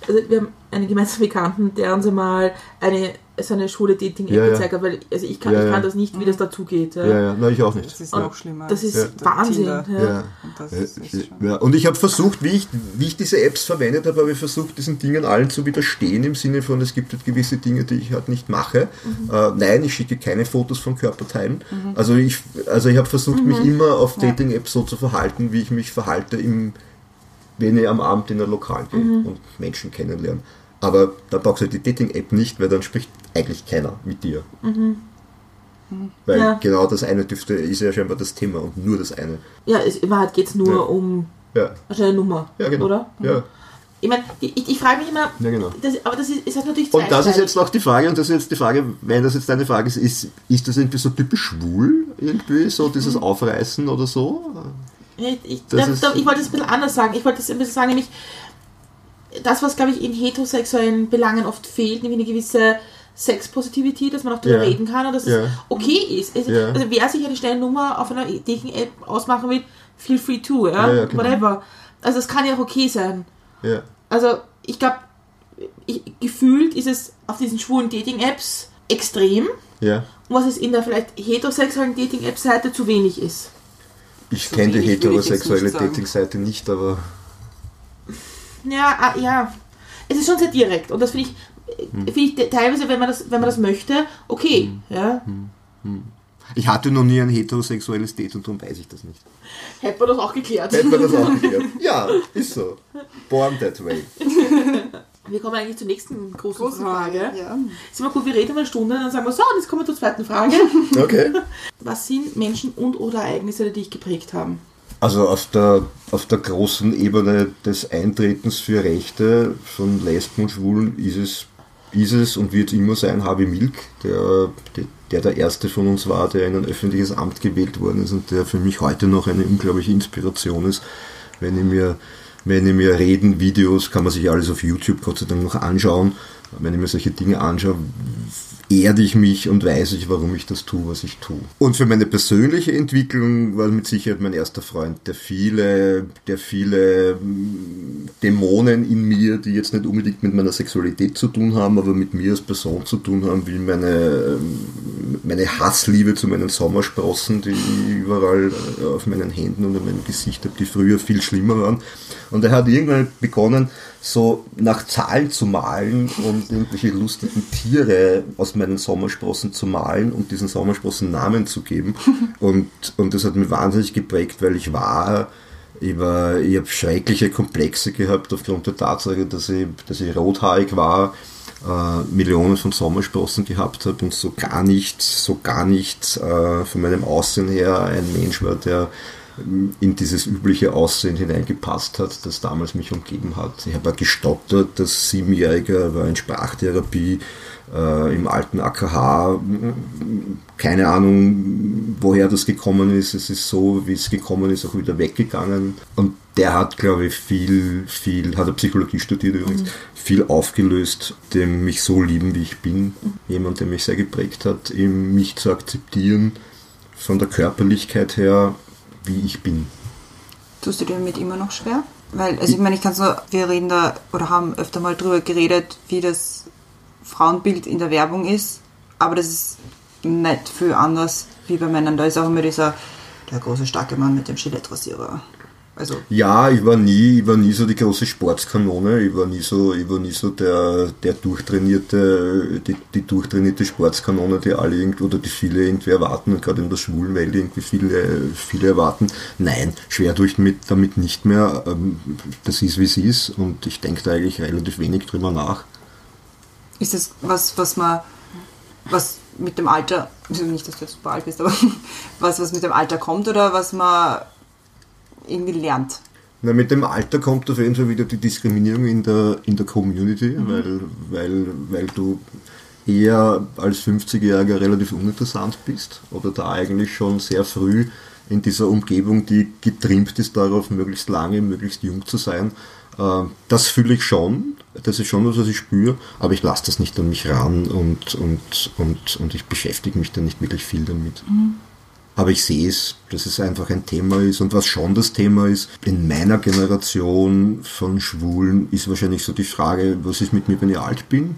Also wir haben einen gemeinsamen Bekannten, der uns einmal eine, so eine schwule Dating-App Ja, ja. gezeigt hat, weil also ich kann, Ja, ich kann ja. das nicht, wie das dazugeht. Ja. Ja, ja, na, ich auch nicht. Das ist noch schlimmer. das ist Wahnsinn, ja. Ja. Und das ist, ist und ich habe versucht, wie ich, wie ich diese Apps verwendet habe, habe ich versucht, diesen Dingen allen zu widerstehen, im Sinne von, es gibt halt gewisse Dinge, die ich halt nicht mache. Äh, nein, ich schicke keine Fotos von Körperteilen. Also ich, also ich habe versucht, mich immer auf. Dating-Apps so zu verhalten, wie ich mich verhalte, im, wenn ich am Abend in ein Lokal gehe und Menschen kennenlerne. Aber da brauchst du halt die Dating-App nicht, weil dann spricht eigentlich keiner mit dir. Weil Ja. genau das eine dürfte, ist ja scheinbar das Thema und nur das eine. Ja, es, in Wahrheit geht es nur Ja. um Ja, eine Nummer, ja genau. oder? Ja. Ich meine, ich, ich frage mich immer, Ja, genau. das, aber das ist, ist halt natürlich Und das ist jetzt noch die Frage, und das ist jetzt die Frage, wenn das jetzt deine Frage ist, ist, ist das irgendwie so typisch schwul, irgendwie, so dieses Aufreißen oder so? Ich, ich, Das da, da, ich wollte es ein bisschen anders sagen. Ich wollte es ein bisschen sagen, nämlich das, was, glaube ich, in heterosexuellen Belangen oft fehlt, nämlich eine gewisse Sexpositivität, dass man auch darüber Ja. reden kann und dass Ja. es okay ist. Also, Ja. also wer sich eine schnelle Nummer auf einer Dating-App ausmachen will, feel free to, ja? Ja, ja, genau. whatever. Also es kann ja auch okay sein. Also ich glaube, ich, gefühlt ist es auf diesen schwulen Dating-Apps extrem, Ja. was es in der vielleicht heterosexuellen Dating-App-Seite zu wenig ist. Ich So kenne die heterosexuelle. Dating-Seite nicht, aber Ja, ah, ja. Es ist schon sehr direkt und das finde ich, Hm. finde ich te- teilweise, wenn man das, wenn man das möchte, okay. Hm. Ja. ich hatte noch nie ein heterosexuelles Date und darum weiß ich das nicht. Hätten wir das auch geklärt. Hätten wir das auch geklärt? Ja, ist so. Born that way. *laughs* Wir kommen eigentlich zur nächsten großen Große Frage. Frage. Ja. Ist immer gut, wir reden eine Stunde, dann sagen wir so, und jetzt kommen wir zur zweiten Frage. Okay. *laughs* Was sind Menschen und oder Ereignisse, die dich geprägt haben? Also auf der, auf der großen Ebene des Eintretens für Rechte von Lesben und Schwulen ist es, ist es und wird immer sein Harvey Milk, der, der der erste von uns war, der in ein öffentliches Amt gewählt worden ist und der für mich heute noch eine unglaubliche Inspiration ist, wenn ich mir, wenn ich mir Reden, Videos, kann man sich alles auf YouTube Gott sei Dank noch anschauen, wenn ich mir solche Dinge anschaue, erde ich mich und weiß ich, warum ich das tue, was ich tue. Und für meine persönliche Entwicklung war mit Sicherheit mein erster Freund, der viele, der viele mm, Dämonen in mir, die jetzt nicht unbedingt mit meiner Sexualität zu tun haben, aber mit mir als Person zu tun haben, wie meine, meine Hassliebe zu meinen Sommersprossen, die ich überall äh, auf meinen Händen und in meinem Gesicht habe, die früher viel schlimmer waren. Und er hat irgendwann begonnen, so nach Zahlen zu malen und irgendwelche lustigen Tiere aus meinen Sommersprossen zu malen und diesen Sommersprossen Namen zu geben. *laughs* Und, und das hat mich wahnsinnig geprägt, weil ich war, ich, war, ich habe schreckliche Komplexe gehabt aufgrund der Tatsache, dass ich, dass ich rothaarig war, äh, Millionen von Sommersprossen gehabt habe und so gar nicht, so gar nicht äh, von meinem Aussehen her ein Mensch war, der in dieses übliche Aussehen hineingepasst hat, das damals mich umgeben hat. Ich habe gestottert, das Siebenjähriger war in Sprachtherapie äh, im alten AKH. Keine Ahnung, woher das gekommen ist. Es ist so, wie es gekommen ist, auch wieder weggegangen. Und der hat, glaube ich, viel, viel, hat er Psychologie studiert übrigens, mhm. viel aufgelöst, dem mich so lieben, wie ich bin. Jemand, der mich sehr geprägt hat, mich zu akzeptieren, von der Körperlichkeit her wie ich bin. Tust du dir damit immer noch schwer? Weil, also ich meine, ich kann so, wir reden da oder haben öfter mal drüber geredet, wie das Frauenbild in der Werbung ist, aber das ist nicht viel anders wie bei Männern. Da ist auch immer dieser, der große starke Mann mit dem Gillette-Rasierer. Also ja, ich war nie, ich war nie so die große Sportskanone, ich war nie so, ich war nie so der, der durchtrainierte, die, die durchtrainierte Sportskanone, die alle irgendwie oder die viele irgendwie erwarten und gerade in der schwulen Welt irgendwie viele, viele erwarten. Nein, schwer durch mit, damit nicht mehr. Ähm, das ist wie es ist und ich denke da eigentlich relativ wenig drüber nach. Ist das was, was man, was mit dem Alter, nicht, dass du jetzt super alt bist, aber *laughs* was, was mit dem Alter kommt oder was man irgendwie lernt. Na, mit dem Alter kommt auf jeden Fall wieder die Diskriminierung in der, in der Community, mhm. weil, weil, weil du eher als 50-Jähriger relativ uninteressant bist oder da eigentlich schon sehr früh in dieser Umgebung, die getrimmt ist darauf, möglichst lange, möglichst jung zu sein. Äh, das fühle ich schon, das ist schon was, was ich spüre, aber ich lasse das nicht an mich ran und, und, und, und ich beschäftige mich da nicht wirklich viel damit. Mhm. Aber ich sehe es, dass es einfach ein Thema ist. Und was schon das Thema ist, in meiner Generation von Schwulen ist wahrscheinlich so die Frage, was ist mit mir, wenn ich alt bin?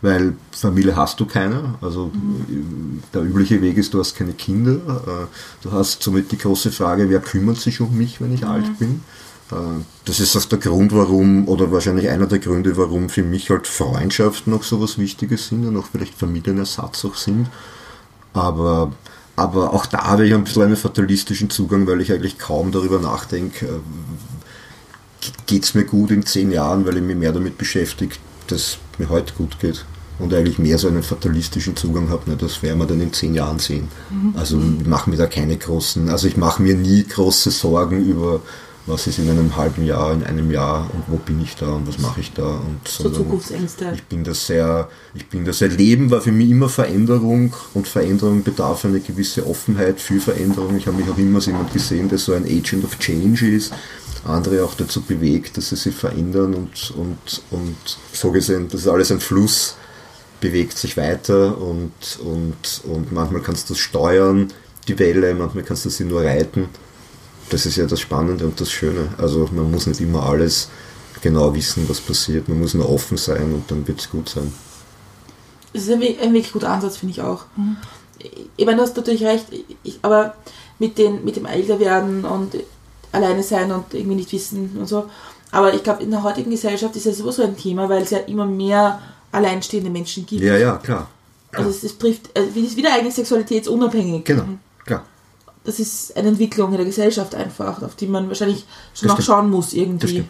Weil Familie hast du keine. Also mhm. der übliche Weg ist, du hast keine Kinder. Äh, du hast somit die große Frage, wer kümmert sich um mich, wenn ich mhm. alt bin? Äh, das ist auch der Grund, warum, oder wahrscheinlich einer der Gründe, warum für mich halt Freundschaften noch so was Wichtiges sind und auch vielleicht Familienersatz auch sind. Aber aber auch da habe ich ein bisschen einen fatalistischen Zugang, weil ich eigentlich kaum darüber nachdenke, äh, geht es mir gut in zehn Jahren, weil ich mich mehr damit beschäftige, dass mir heute gut geht. Und eigentlich mehr so einen fatalistischen Zugang habe, ne, das werden wir dann in zehn Jahren sehen. Mhm. Also ich mache mir da keine großen, also ich mache mir nie große Sorgen über was ist in einem halben Jahr, in einem Jahr und wo bin ich da und was mache ich da. Und so Zukunftsängste. Ich bin da sehr, ich bin da sehr, Leben war für mich immer Veränderung und Veränderung bedarf eine gewisse Offenheit für Veränderung. Ich habe mich auch immer als jemand gesehen, der so ein Agent of Change ist, andere auch dazu bewegt, dass sie sich verändern und, und, und so gesehen, das ist alles ein Fluss, bewegt sich weiter und, und, und manchmal kannst du das steuern, die Welle, manchmal kannst du sie nur reiten das ist ja das Spannende und das Schöne. Also man muss nicht immer alles genau wissen, was passiert. Man muss nur offen sein und dann wird es gut sein. Das ist ein, ein wirklich guter Ansatz, finde ich auch. Mhm. Ich meine, du hast natürlich recht, ich, aber mit, den, mit dem Älterwerden und alleine sein und irgendwie nicht wissen und so. Aber ich glaube, in der heutigen Gesellschaft ist ja sowieso ein Thema, weil es ja immer mehr alleinstehende Menschen gibt. Ja, ja, klar. klar. Also es, es trifft, also es ist wieder eigentlich sexualitätsunabhängig. Genau, klar das ist eine Entwicklung in der Gesellschaft einfach, auf die man wahrscheinlich schon noch schauen muss irgendwie.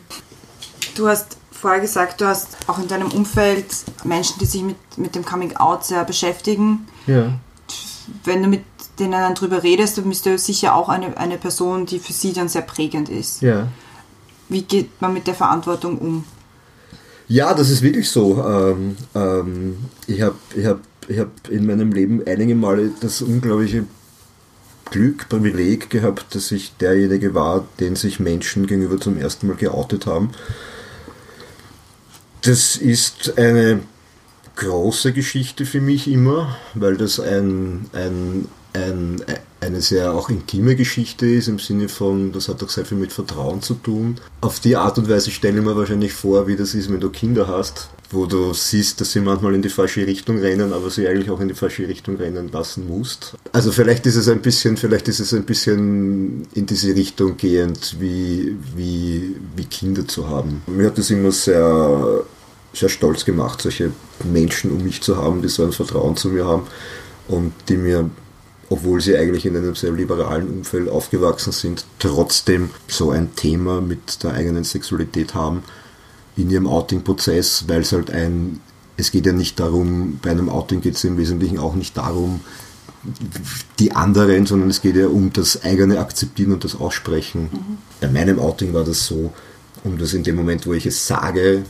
Du hast vorher gesagt, du hast auch in deinem Umfeld Menschen, die sich mit, mit dem Coming Out sehr beschäftigen. Ja. Wenn du mit denen dann drüber redest, dann bist du sicher auch eine, eine Person, die für sie dann sehr prägend ist. Ja. Wie geht man mit der Verantwortung um? Ja, das ist wirklich so. Ähm, ähm, ich habe ich hab, ich hab in meinem Leben einige Male das unglaubliche Glück, Privileg gehabt, dass ich derjenige war, den sich Menschen gegenüber zum ersten Mal geoutet haben. Das ist eine große Geschichte für mich immer, weil das ein, ein, ein, eine sehr auch intime Geschichte ist, im Sinne von, das hat auch sehr viel mit Vertrauen zu tun. Auf die Art und Weise stelle ich mir wahrscheinlich vor, wie das ist, wenn du Kinder hast, wo du siehst, dass sie manchmal in die falsche Richtung rennen, aber sie eigentlich auch in die falsche Richtung rennen lassen musst. Also vielleicht ist es ein bisschen, vielleicht ist es ein bisschen in diese Richtung gehend, wie, wie, wie Kinder zu haben. Mir hat das immer sehr, sehr stolz gemacht, solche Menschen um mich zu haben, die so ein Vertrauen zu mir haben und die mir obwohl sie eigentlich in einem sehr liberalen Umfeld aufgewachsen sind, trotzdem so ein Thema mit der eigenen Sexualität haben in ihrem Outing-Prozess, weil es halt ein, es geht ja nicht darum, bei einem Outing geht es im Wesentlichen auch nicht darum, die anderen, sondern es geht ja um das eigene Akzeptieren und das Aussprechen. Mhm. Bei meinem Outing war das so, um das in dem Moment, wo ich es sage,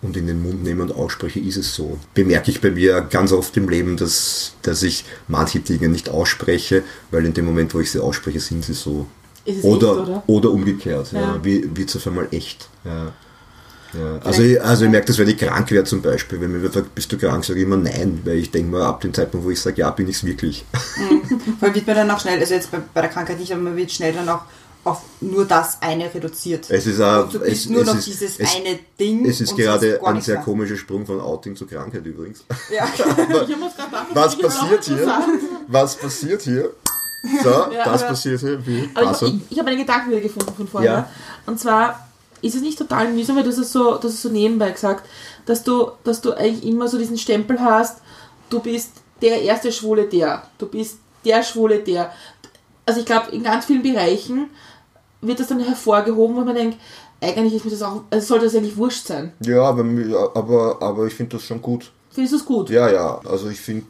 und in den Mund nehme und ausspreche, ist es so. Bemerke ich bei mir ganz oft im Leben, dass, dass ich manche Dinge nicht ausspreche, weil in dem Moment, wo ich sie ausspreche, sind sie so. Oder, echt, oder, oder? umgekehrt, ja. ja wie, wird es auf einmal echt. Ja. Ja, also, ich, also ich merke das, wenn ich krank werde zum Beispiel, wenn mir fragt, bist du krank, sage ich immer nein, weil ich denke mal, ab dem Zeitpunkt, wo ich sage, ja, bin ich es wirklich. *laughs* Mhm. Vor allem wird man dann auch schnell, also jetzt bei, bei der Krankheit nicht, aber man wird schnell dann auch auf nur das eine reduziert. Es ist auch, du bist es, nur es noch ist, dieses es, eine Ding. Es ist gerade ein sehr komischer Sprung von Outing zu Krankheit übrigens. Ja. *laughs* Was passiert hier? *laughs* Was passiert hier? So, ja, das aber, passiert hier. Wie? Aber ich, ich, ich habe einen Gedanken wieder gefunden von vorher. Ja. Und zwar ist es nicht total mühsam, weil du hast es so, das ist so nebenbei gesagt, dass du, dass du eigentlich immer so diesen Stempel hast, du bist der erste Schwule der, du bist der Schwule der. Also ich glaube, in ganz vielen Bereichen wird das dann hervorgehoben, wo man denkt, eigentlich ist mir das auch, also sollte das eigentlich wurscht sein. Ja, aber, aber, aber ich finde das schon gut. Findest du es gut? Ja, ja. Also ich finde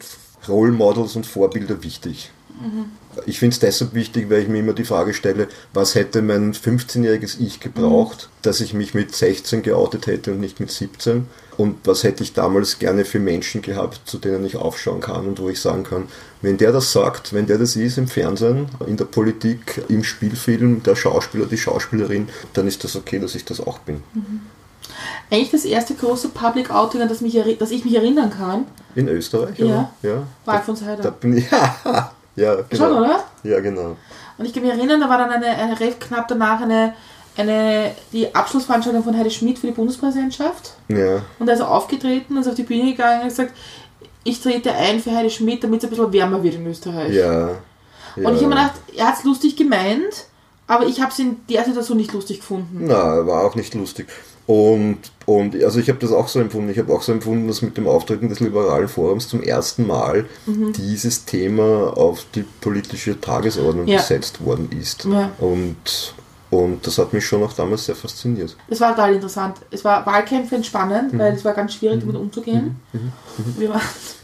Role Models und Vorbilder wichtig. Mhm. Ich finde es deshalb wichtig, weil ich mir immer die Frage stelle, was hätte mein 15-jähriges Ich gebraucht, mhm. dass ich mich mit 16 geoutet hätte und nicht mit 17? Und was hätte ich damals gerne für Menschen gehabt, zu denen ich aufschauen kann und wo ich sagen kann, wenn der das sagt, wenn der das ist im Fernsehen, in der Politik, im Spielfilm, der Schauspieler, die Schauspielerin, dann ist das okay, dass ich das auch bin. Mhm. Eigentlich das erste große Public Outing, an das, mich, das ich mich erinnern kann. In Österreich? Ja. ja. War Alfons Heider. Da bin ich, *laughs* ja, ja, genau. Schon, oder? Ja, genau. Und ich kann mich erinnern, da war dann eine, eine recht knapp danach eine, eine, die Abschlussveranstaltung von Heidi Schmidt für die Bundespräsidentschaft. Ja. Und er ist aufgetreten und ist auf die Bühne gegangen und gesagt, ich trete ein für Heidi Schmidt, damit es ein bisschen wärmer wird in Österreich. Ja. ja. Und ich habe mir gedacht, er hat es lustig gemeint, aber ich habe es in der Situation nicht lustig gefunden. Na, war auch nicht lustig. Und, und also ich habe das auch so empfunden. Ich habe auch so empfunden, dass mit dem Auftreten des Liberalen Forums zum ersten Mal mhm. dieses Thema auf die politische Tagesordnung ja. gesetzt worden ist. Ja. Und, und das hat mich schon auch damals sehr fasziniert. Es war total interessant. Es war Wahlkämpfe entspannend, mhm. weil es war ganz schwierig, damit umzugehen. Mhm. mhm. mhm.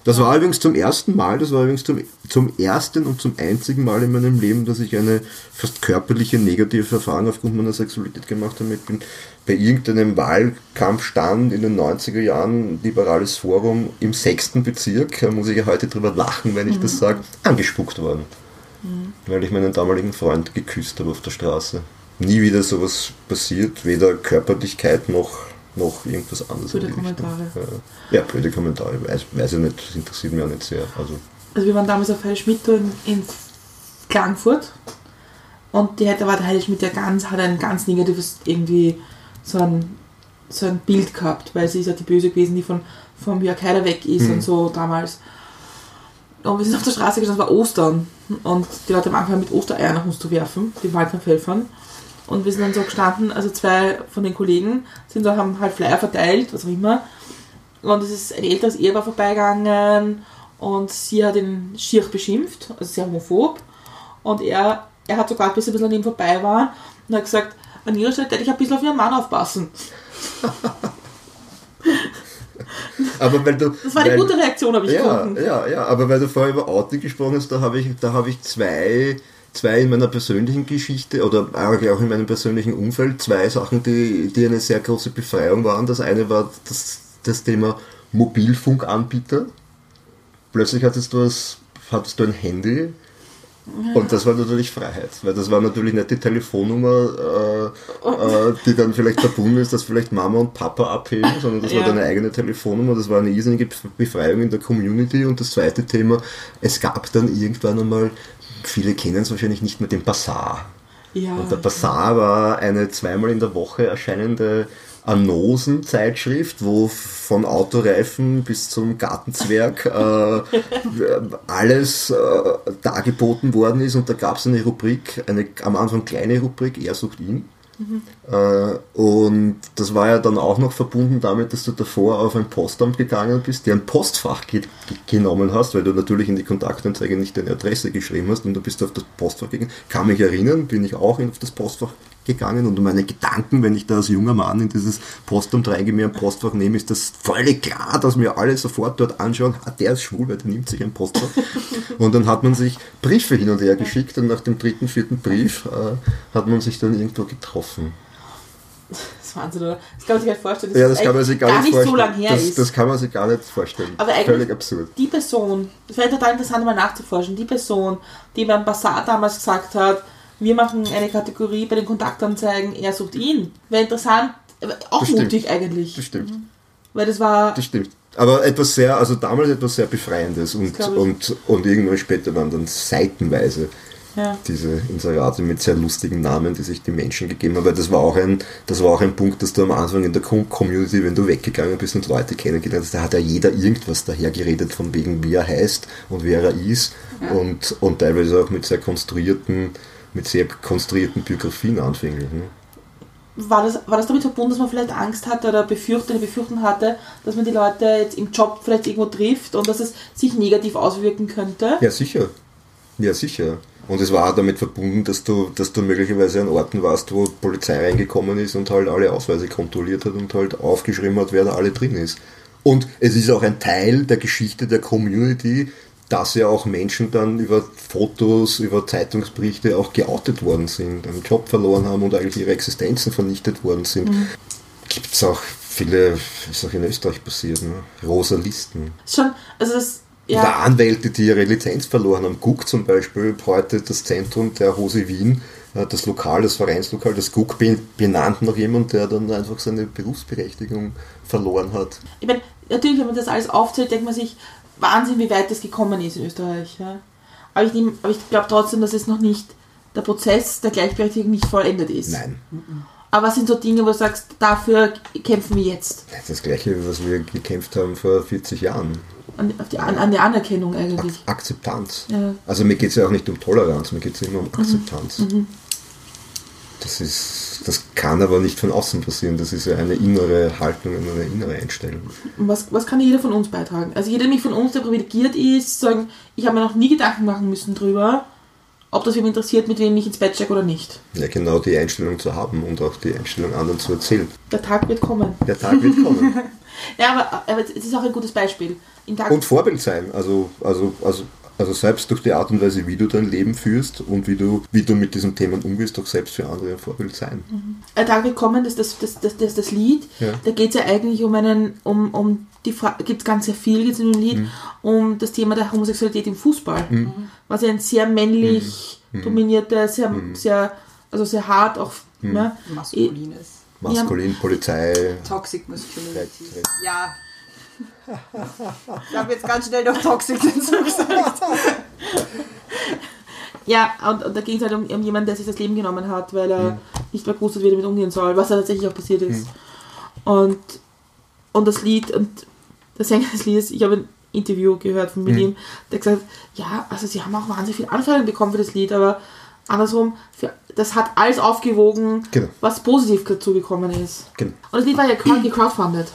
Das war übrigens zum ersten Mal, das war übrigens zum, zum ersten und zum einzigen Mal in meinem Leben, dass ich eine fast körperliche negative Erfahrung aufgrund meiner Sexualität gemacht habe. Ich bin bei irgendeinem Wahlkampfstand in den 90er Jahren, liberales Forum im sechsten Bezirk, da muss ich ja heute drüber lachen, wenn ich mhm. das sage, angespuckt worden. Mhm. Weil ich meinen damaligen Freund geküsst habe auf der Straße. Nie wieder sowas passiert, weder Körperlichkeit noch, noch irgendwas anderes. Blöde Kommentare. Ja. ja, blöde Kommentare, weiß, weiß ich nicht, das interessiert mich auch nicht sehr. Also, also wir waren damals auf Heide Schmidt in, in Klagenfurt und die hätte, war der Heide Schmidt ja ganz, hat ein ganz negatives irgendwie so ein, so ein Bild gehabt, weil sie ist ja die Böse gewesen, die von, vom Jörg Heider weg ist mhm. und so damals. Und wir sind auf der Straße gestanden, es war Ostern. Und die Leute haben angefangen mit Ostereier nach uns zu werfen, die Wahlkampfhelfern. Und wir sind dann so gestanden, also zwei von den Kollegen sind da, haben halt Flyer verteilt, was auch immer. Und es ist ein älteres Ehepaar vorbeigegangen und sie hat ihn schier beschimpft, also sehr homophob. Und er, er hat sogar, bis sie ein bisschen an ihm vorbei war, und hat gesagt, an ihrer Stelle hätte ich ein bisschen auf ihren Mann aufpassen. aber weil du, Das war eine weil, gute Reaktion, habe ich ja, gefunden. ja, ja, aber weil du vorher über Outing gesprochen hast, da habe ich, da habe ich zwei, zwei in meiner persönlichen Geschichte oder eigentlich auch in meinem persönlichen Umfeld, zwei Sachen, die, die eine sehr große Befreiung waren. Das eine war das, das Thema Mobilfunkanbieter. Plötzlich hattest du, das, hattest du ein Handy und das war natürlich Freiheit, weil das war natürlich nicht die Telefonnummer, äh, äh, die dann vielleicht verbunden ist, dass vielleicht Mama und Papa abheben, sondern das war Ja. deine eigene Telefonnummer. Das war eine irrsinnige Befreiung in der Community. Und das zweite Thema, es gab dann irgendwann einmal, viele kennen es wahrscheinlich nicht mehr, den Bazaar. Ja. Und der Bazaar war eine zweimal in der Woche erscheinende Anosen-Zeitschrift, wo von Autoreifen bis zum Gartenzwerg äh, *laughs* alles äh, dargeboten worden ist. Und da gab es eine Rubrik, eine am Anfang kleine Rubrik, er sucht ihn. Äh, und das war ja dann auch noch verbunden damit, dass du davor auf ein Postamt gegangen bist, dir ein Postfach ge ge genommen hast, weil du natürlich in die Kontaktanzeige nicht deine Adresse geschrieben hast und du bist auf das Postfach gegangen. Kann mich erinnern, bin ich auch auf das Postfach gegangen und meine Gedanken, wenn ich da als junger Mann in dieses Postamt reingehe, mir ein Postfach nehme, ist das völlig klar, dass mir alle sofort dort anschauen, ah, der ist schwul, weil der nimmt sich ein Postfach. und dann hat man sich Briefe hin und her geschickt und nach dem dritten, vierten Brief äh, hat man sich dann irgendwo getroffen. Das ist Wahnsinn, oder? Das kann man sich gar nicht vorstellen. dass Ja, das kann man sich gar, nicht so vorstellen. lange her das, ist. das kann man sich gar nicht vorstellen. Aber eigentlich- Völlig absurd. die Person, das wäre total interessant mal nachzuforschen, die Person, die beim Bazaar damals gesagt hat, wir machen eine Kategorie bei den Kontaktanzeigen, er sucht ihn. Wäre interessant, aber auch Das stimmt. mutig eigentlich. Das stimmt. Weil das war, Das stimmt. Aber etwas sehr, also damals etwas sehr Befreiendes und, und, und irgendwann später waren dann seitenweise ja. diese Inserate mit sehr lustigen Namen, die sich die Menschen gegeben haben. Weil das war auch ein, das war auch ein Punkt, dass du am Anfang in der Com- Community, wenn du weggegangen bist und Leute kennengelernt hast, da hat ja jeder irgendwas dahergeredet von wegen, wie er heißt und wer er ist und, und teilweise auch mit sehr konstruierten, mit sehr konstruierten Biografien anfänglich. Ne? war, das, war das damit verbunden, dass man vielleicht Angst hatte oder befürchtet, eine Befürchtung hatte, dass man die Leute jetzt im Job vielleicht irgendwo trifft und dass es sich negativ auswirken könnte? Ja, sicher. Ja, sicher. Und es war auch damit verbunden, dass du, dass du möglicherweise an Orten warst, wo Polizei reingekommen ist und halt alle Ausweise kontrolliert hat und halt aufgeschrieben hat, wer da alle drin ist. Und es ist auch ein Teil der Geschichte der Community, dass ja auch Menschen dann über Fotos, über Zeitungsberichte auch geoutet worden sind, einen Job verloren haben und eigentlich ihre Existenzen vernichtet worden sind. Gibt es auch viele, ist auch in Österreich passiert, ne? rosa Listen. Schon, also das, Oder ja, Anwälte, die ihre Lizenz verloren haben. Guck zum Beispiel, heute das Zentrum der Hose Wien, äh, das Lokal, das Vereinslokal, das Guck be- benannt nach jemand, der dann einfach seine Berufsberechtigung verloren hat. ich meine, natürlich, wenn man das alles aufzählt, denkt man sich, Wahnsinn, wie weit das gekommen ist in Österreich. Ja? Aber ich, nehm- aber ich glaube trotzdem, dass es noch nicht, der Prozess der Gleichberechtigung nicht vollendet ist. Nein, Aber was sind so Dinge, wo du sagst, dafür kämpfen wir jetzt? das gleiche, was wir gekämpft haben vor 40 Jahren. An, die, an, an der Anerkennung Ak eigentlich. Akzeptanz. Ja. Also mir geht es ja auch nicht um Toleranz, mir geht es immer um Akzeptanz. Das, ist, das kann aber nicht von außen passieren. Das ist ja eine innere Haltung und eine innere Einstellung. Was, was kann jeder von uns beitragen? Also jeder nämlich von uns, der privilegiert ist, sagen, ich habe mir noch nie Gedanken machen müssen drüber, ob das mich interessiert, mit wem ich ins Bett stecke oder nicht. Ja, genau die Einstellung zu haben und auch die Einstellung anderen zu erzählen. Der Tag wird kommen. Der Tag wird kommen. *laughs* Ja, aber, aber es ist auch ein gutes Beispiel. Und Vorbild sein. Also, also, also, also selbst durch die Art und Weise, wie du dein Leben führst und wie du, wie du mit diesen Themen umgehst, doch selbst für andere ein Vorbild sein. ein Tag wird kommen, das, das, das, das, das, Lied, Ja. da geht es ja eigentlich um einen, um, um die Frage, gibt es ganz sehr viel jetzt in dem Lied, um das Thema der Homosexualität im Fußball. Was ja ein sehr männlich dominierter, sehr, sehr, also sehr hart auch, ja, Maskulines. Maskulin, Polizei. Toxic Masculinity. Ja. Ich habe jetzt ganz schnell noch Toxic dazu gesagt. Ja, und, und da ging es halt um, um jemanden, der sich das Leben genommen hat, weil er nicht mehr gewusst hat, wie er damit umgehen soll, was da tatsächlich auch passiert ist. Und, und das Lied, und der Sänger des Liedes, ich habe ein Interview gehört von mit ihm, der hat gesagt, ja, also sie haben auch wahnsinnig viel Anfragen bekommen für das Lied, aber andersrum, für, das hat alles aufgewogen, Genau. was positiv dazu gekommen ist. Genau. Und das Lied war ja crowd- gecrowdfundet.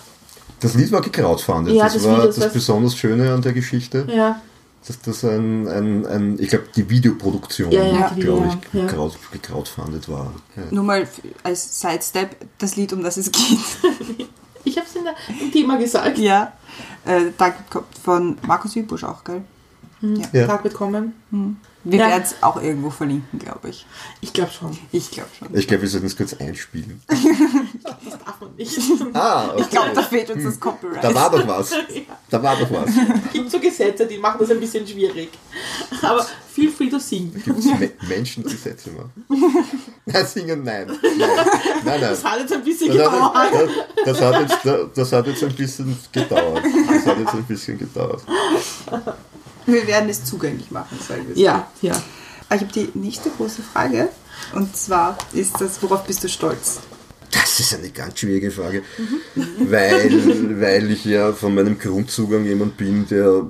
Das Lied war gecrowdfundet. Ja, das, das war Video, das, das- besonders Schöne an der Geschichte. Ja, Dass das ein, ein, ein ich glaube, die Videoproduktion, Ja, ja, die glaube ich, ja. gecrowd, gecrowdfundet war. Ja. Nur mal als Sidestep das Lied, um das es geht. *laughs* ich habe es in der- im Thema gesagt. Ja. Äh, Tag kommt von Markus Wiebusch auch, gell? Ja. Tag bekommen. Wir Ja. werden es auch irgendwo verlinken, glaube ich. Ich glaube schon. Ich glaube schon. Ich glaube, wir sollten es kurz einspielen. *laughs* Das darf man nicht. Ah, okay. Ich glaube, da fehlt uns das Copyright. Da war doch was. *laughs* Da war doch was. Es gibt so Gesetze, die machen das ein bisschen schwierig. Aber feel free to sing. Gibt es Me Menschen, die Sätze machen? *laughs* Nein, singen, nein. Nein, nein. nein. Das hat jetzt ein bisschen Das gedauert. hat, das, das, hat jetzt, das hat jetzt ein bisschen gedauert. Das hat jetzt ein bisschen gedauert. Wir werden es zugänglich machen, sagen wir es. Ja, ja. Ich habe die nächste große Frage. Und zwar ist das, worauf bist du stolz? Das ist eine ganz schwierige Frage, weil, weil ich ja von meinem Grundzugang jemand bin, der,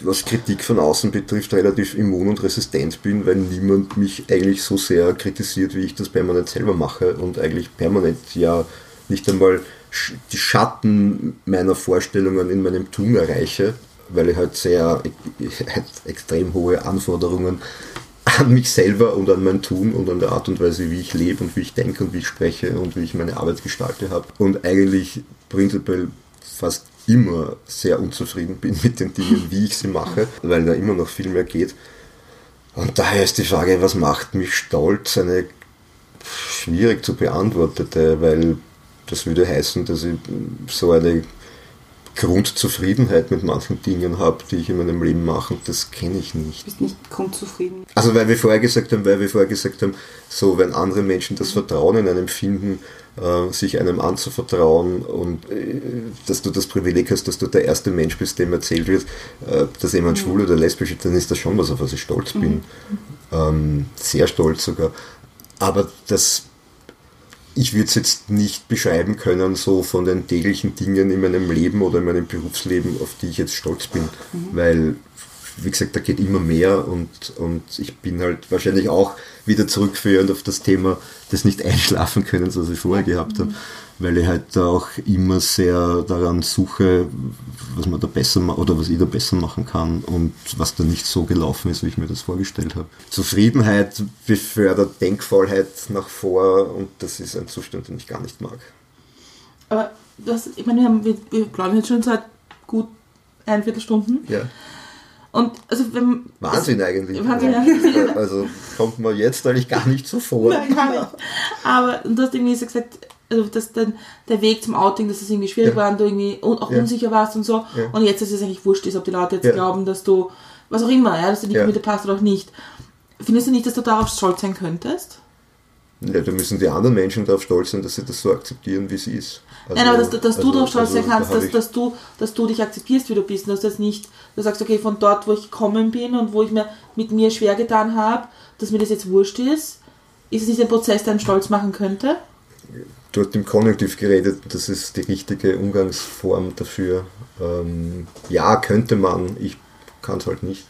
was Kritik von außen betrifft, relativ immun und resistent bin, weil niemand mich eigentlich so sehr kritisiert, wie ich das permanent selber mache und eigentlich permanent ja nicht einmal die Schatten meiner Vorstellungen in meinem Tun erreiche, weil ich halt sehr halt extrem hohe Anforderungen an mich selber und an mein Tun und an der Art und Weise, wie ich lebe und wie ich denke und wie ich spreche und wie ich meine Arbeit gestalte habe. Und eigentlich prinzipiell fast immer sehr unzufrieden bin mit den Dingen, wie ich sie mache, weil da immer noch viel mehr geht. Und daher ist die Frage, was macht mich stolz, eine schwierig zu beantwortete, weil das würde heißen, dass ich so eine Grundzufriedenheit mit manchen Dingen habe, die ich in meinem Leben mache, das kenne ich nicht. Du bist nicht grundzufrieden. Also weil wir vorher gesagt haben, weil wir vorher gesagt haben, so wenn andere Menschen das Vertrauen in einem finden, äh, sich einem anzuvertrauen und äh, dass du das Privileg hast, dass du der erste Mensch bist, dem erzählt wird, äh, dass jemand schwul oder lesbisch ist, dann ist das schon was, auf was ich stolz bin. Ähm, sehr stolz sogar. Aber das ich würde es jetzt nicht beschreiben können, so von den täglichen Dingen in meinem Leben oder in meinem Berufsleben, auf die ich jetzt stolz bin, weil, wie gesagt, da geht immer mehr und, und ich bin halt wahrscheinlich auch wieder zurückführend auf das Thema des nicht *laughs* einschlafen können, was ich vorher gehabt habe, weil ich halt auch immer sehr daran suche, was man da besser oder was ich da besser machen kann und was da nicht so gelaufen ist, wie ich mir das vorgestellt habe. Zufriedenheit befördert Denkfaulheit nach vor und das ist ein Zustand, den ich gar nicht mag. Aber das, ich meine, wir, haben, wir, wir plaudern jetzt schon seit gut ein Viertelstunden. Ja. Und also wenn Wahnsinn eigentlich. Wahnsinn, ja. *laughs* Also kommt mir jetzt eigentlich gar nicht so vor. Nein, gar nicht. Aber du hast irgendwie so gesagt, also dass dann der Weg zum Outing, dass es irgendwie schwierig Ja. war und du irgendwie auch Ja. unsicher warst und so. Ja. Und jetzt, dass es eigentlich wurscht ist, ob die Leute jetzt glauben, dass du, was auch immer, ja, dass du nicht Ja. mit dir passt oder auch nicht. Findest du nicht, dass du darauf stolz sein könntest? Ja, da müssen die anderen Menschen darauf stolz sein, dass sie das so akzeptieren, wie sie ist. Also- Nein, aber dass, dass du also- darauf stolz also sein kannst, dass, dass, du, dass du dich akzeptierst, wie du bist. Und dass das nicht, du sagst, okay, von dort, wo ich gekommen bin und wo ich mir mit mir schwer getan habe, dass mir das jetzt wurscht ist, ist es nicht ein Prozess, der einen stolz machen könnte? Du hast im Konjunktiv geredet, das ist die richtige Umgangsform dafür. Ähm, ja, könnte man, ich kann es halt nicht.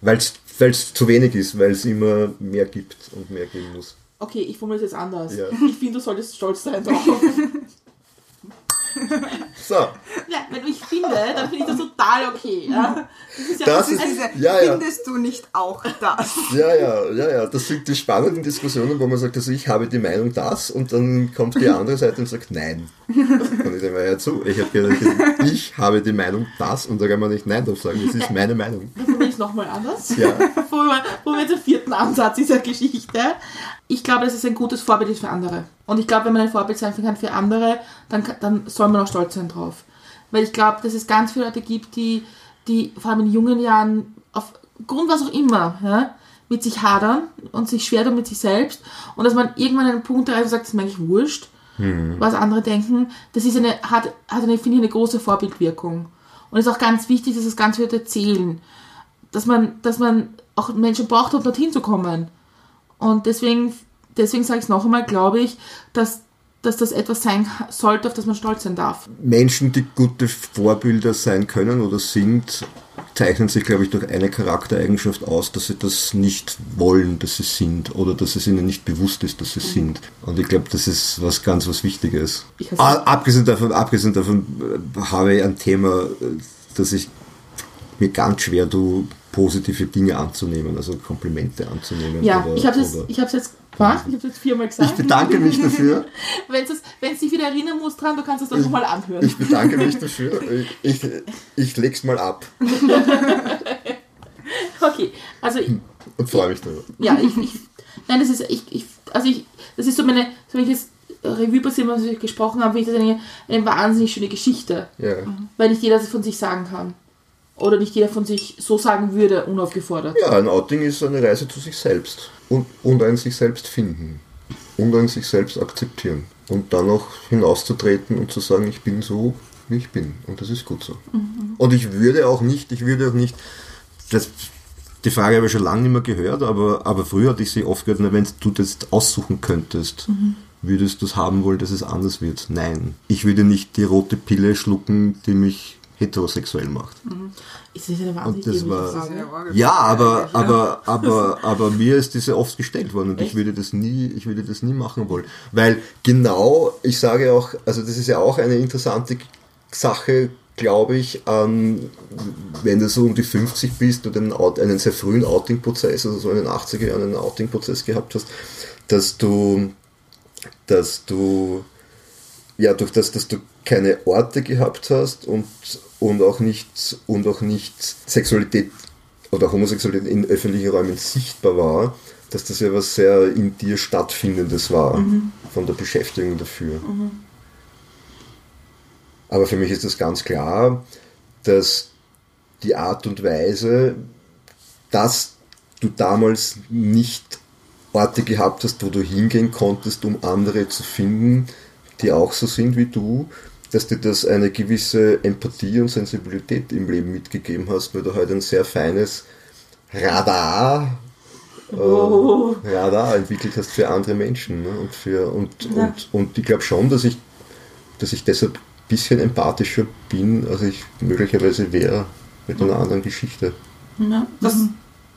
Weil es zu wenig ist, weil es immer mehr gibt und mehr geben muss. Okay, ich formuliere es jetzt anders. Ja. *laughs* Ich finde, du solltest stolz sein drauf. *laughs* So, ja, wenn ich finde, dann finde ich das total okay. Ja? Das ist ja Das Das ist ist- diese, ja, ja. findest du nicht auch das? ja, ja, ja, ja, das sind die spannenden Diskussionen, wo man sagt, also ich habe die Meinung das und dann kommt die andere Seite und sagt nein. Und ich denke mir, ja zu, ich habe gesagt, ich habe die Meinung das und da kann man nicht nein drauf sagen, das ist meine Meinung. Dann formuliere ich es nochmal anders. Ja. Wo wir, im vierten Ansatz dieser Geschichte. Ich glaube, dass es ein gutes Vorbild ist für andere. Und ich glaube, wenn man ein Vorbild sein kann für andere, dann, dann soll man auch stolz sein drauf. Weil ich glaube, dass es ganz viele Leute gibt, die, die vor allem in jungen Jahren aufgrund was auch immer, ja, mit sich hadern und sich schwer tun mit sich selbst. Und dass man irgendwann einen Punkt erreicht und sagt, das ist mir eigentlich wurscht, was andere denken. Das ist eine, hat, hat eine, finde ich, eine große Vorbildwirkung. Und es ist auch ganz wichtig, dass das ganz viele erzählen dass man, dass man auch Menschen braucht, um dorthin zu kommen. Und deswegen, deswegen sage ich es noch einmal, glaube ich, dass, dass das etwas sein sollte, auf das man stolz sein darf. Menschen, die gute Vorbilder sein können oder sind, zeichnen sich, glaube ich, durch eine Charaktereigenschaft aus, dass sie das nicht wollen, dass sie sind oder dass es ihnen nicht bewusst ist, dass sie sind. Und ich glaube, das ist was ganz was Wichtiges. Ah, abgesehen davon, abgesehen davon äh, habe ich ein Thema, äh, das ich mir ganz schwer, du positive Dinge anzunehmen, also Komplimente anzunehmen. Ja, oder- ich habe es jetzt, jetzt gemacht, ich habe es jetzt viermal gesagt. ich bedanke mich dafür. *laughs* Wenn es dich wieder erinnern muss dran, du kannst es dann nochmal anhören. Ich bedanke mich dafür. *laughs* Ich, ich, ich leg's mal ab *laughs* Okay, also ich, und freue mich darüber. ja, ich, ich nein, das ist, ich, ich, also ich, das ist so meine, so wenn ich jetzt Revue passiert, was wir gesprochen haben, finde ich das eine, eine wahnsinnig schöne Geschichte, Ja. weil nicht jeder das von sich sagen kann. Oder nicht jeder von sich so sagen würde, unaufgefordert. ja, ein Outing ist eine Reise zu sich selbst und, und ein sich selbst finden und ein sich selbst akzeptieren und dann auch hinauszutreten und zu sagen, ich bin so, wie ich bin und das ist gut so. Und ich würde auch nicht, ich würde auch nicht, das, die Frage habe ich schon lange nicht mehr gehört, aber, aber früher hatte ich sie oft gehört, wenn du das aussuchen könntest, würdest du es haben wollen, dass es anders wird? Nein. Ich würde nicht die rote Pille schlucken, die mich heterosexuell macht. Ist das eine Und das war- Frage? Ja, aber, aber, aber, *laughs* aber mir ist diese oft gestellt worden und ich würde das nie, ich würde das nie machen wollen. Weil genau, ich sage auch, also das ist ja auch eine interessante Sache, glaube ich, an, wenn du so um die 50 bist und einen, einen sehr frühen Outing-Prozess, also so in den 80er Jahren einen Outing-Prozess gehabt hast, dass du, dass du, ja, durch das, dass du keine Orte gehabt hast und, und auch nicht, und auch nicht Sexualität oder Homosexualität in öffentlichen Räumen sichtbar war, dass das ja was sehr in dir stattfindendes war, von der Beschäftigung dafür. Aber für mich ist das ganz klar, dass die Art und Weise, dass du damals nicht Orte gehabt hast, wo du hingehen konntest, um andere zu finden, die auch so sind wie du, dass dir das eine gewisse Empathie und Sensibilität im Leben mitgegeben hast, weil du halt ein sehr feines Radar, Oh. äh, Radar entwickelt hast für andere Menschen. Ne? Und, für, und, Ja. und, und ich glaube schon, dass ich, dass ich deshalb ein bisschen empathischer bin, als ich möglicherweise wäre mit einer anderen Geschichte. Ja, das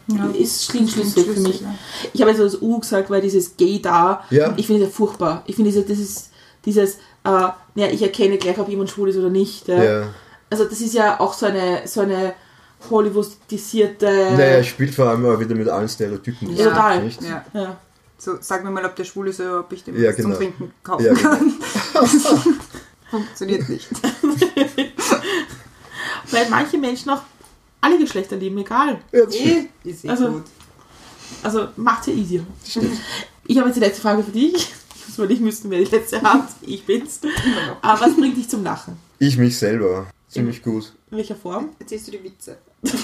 Ja. ist klingt schlüssig für mich. ja. Ich habe jetzt das U gesagt, weil dieses Gay da, Ja. ich finde das ja furchtbar. Ich finde, das ist dieses, äh, ja, ich erkenne gleich, ob jemand schwul ist oder nicht. Ja. Ja. Also das ist ja auch so eine, so eine Hollywoodisierte... Naja, er spielt vor allem auch wieder mit allen Stereotypen. Ja, total. nicht? Ja. ja. So, sag mir mal, ob der schwul ist oder ob ich dem Ja, genau. zum Trinken kaufen Ja, genau. kann. *laughs* Funktioniert nicht. *laughs* Weil manche Menschen auch alle Geschlechter lieben, egal. Ja, das stimmt. Eh, ist eh Also- gut. Also macht ja easier. Ich habe jetzt die letzte Frage für dich. Ich muss überlegen müssen, wer die letzte hat. Ich bin's. Aber was bringt dich zum Lachen? Ich mich selber. Ziemlich gut. In welcher Form? Erzählst du die Witze?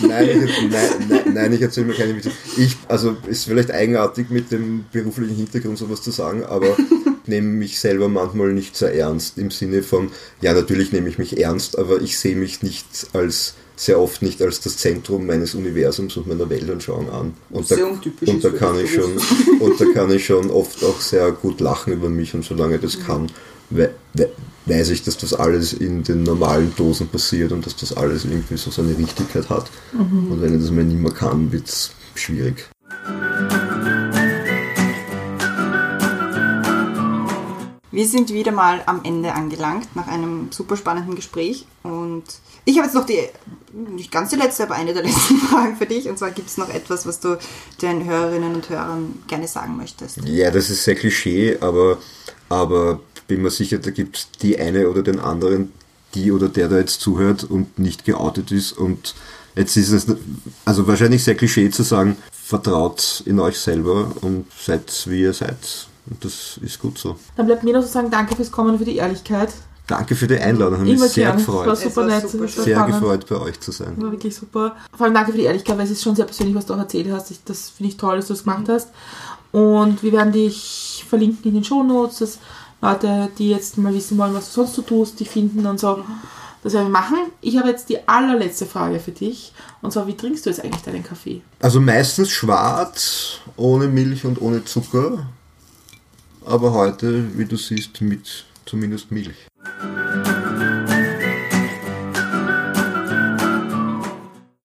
Nein, ich, *laughs* nein, nein, nein, ich erzähle mir keine Witze. Ich, also ist vielleicht eigenartig mit dem beruflichen Hintergrund sowas zu sagen, aber *laughs* ich nehme mich selber manchmal nicht sehr ernst im Sinne von, ja natürlich nehme ich mich ernst, aber ich sehe mich nicht als sehr oft nicht als das Zentrum meines Universums und meiner Weltanschauung an. Und da, und da kann ich schon *laughs* und da kann ich schon oft auch sehr gut lachen über mich und solange das kann, we we weiß ich, dass das alles in den normalen Dosen passiert und dass das alles irgendwie so seine Richtigkeit hat. Und wenn ich das mal nicht mehr kann, wird es schwierig. Wir sind wieder mal am Ende angelangt nach einem super spannenden Gespräch und ich habe jetzt noch die, nicht ganz die letzte, aber eine der *laughs* letzten Fragen für dich und zwar gibt es noch etwas, was du den Hörerinnen und Hörern gerne sagen möchtest. Ja, das ist sehr Klischee, aber, aber bin mir sicher, da gibt es die eine oder den anderen, die oder der da jetzt zuhört und nicht geoutet ist. Und jetzt ist es also wahrscheinlich sehr Klischee zu sagen, vertraut in euch selber und seid wie ihr seid. Und das ist gut so. Dann bleibt mir noch zu sagen, danke fürs Kommen und für die Ehrlichkeit. Danke für die Einladung, hat mich Immer sehr gern. Es war gefreut. super Es war nett. super. Sehr spannend. gefreut, bei euch zu sein. War wirklich super. Vor allem danke für die Ehrlichkeit, weil es ist schon sehr persönlich, was du auch erzählt hast. Ich, das finde ich toll, dass du das gemacht hast. Und wir werden dich verlinken in den Shownotes, dass Leute, die jetzt mal wissen wollen, was du sonst so tust, die finden und so. Das werden wir machen. Ich habe jetzt die allerletzte Frage für dich. Und zwar, wie trinkst du jetzt eigentlich deinen Kaffee? Also meistens schwarz, ohne Milch und ohne Zucker. Aber heute, wie du siehst, mit zumindest Milch. Thank you.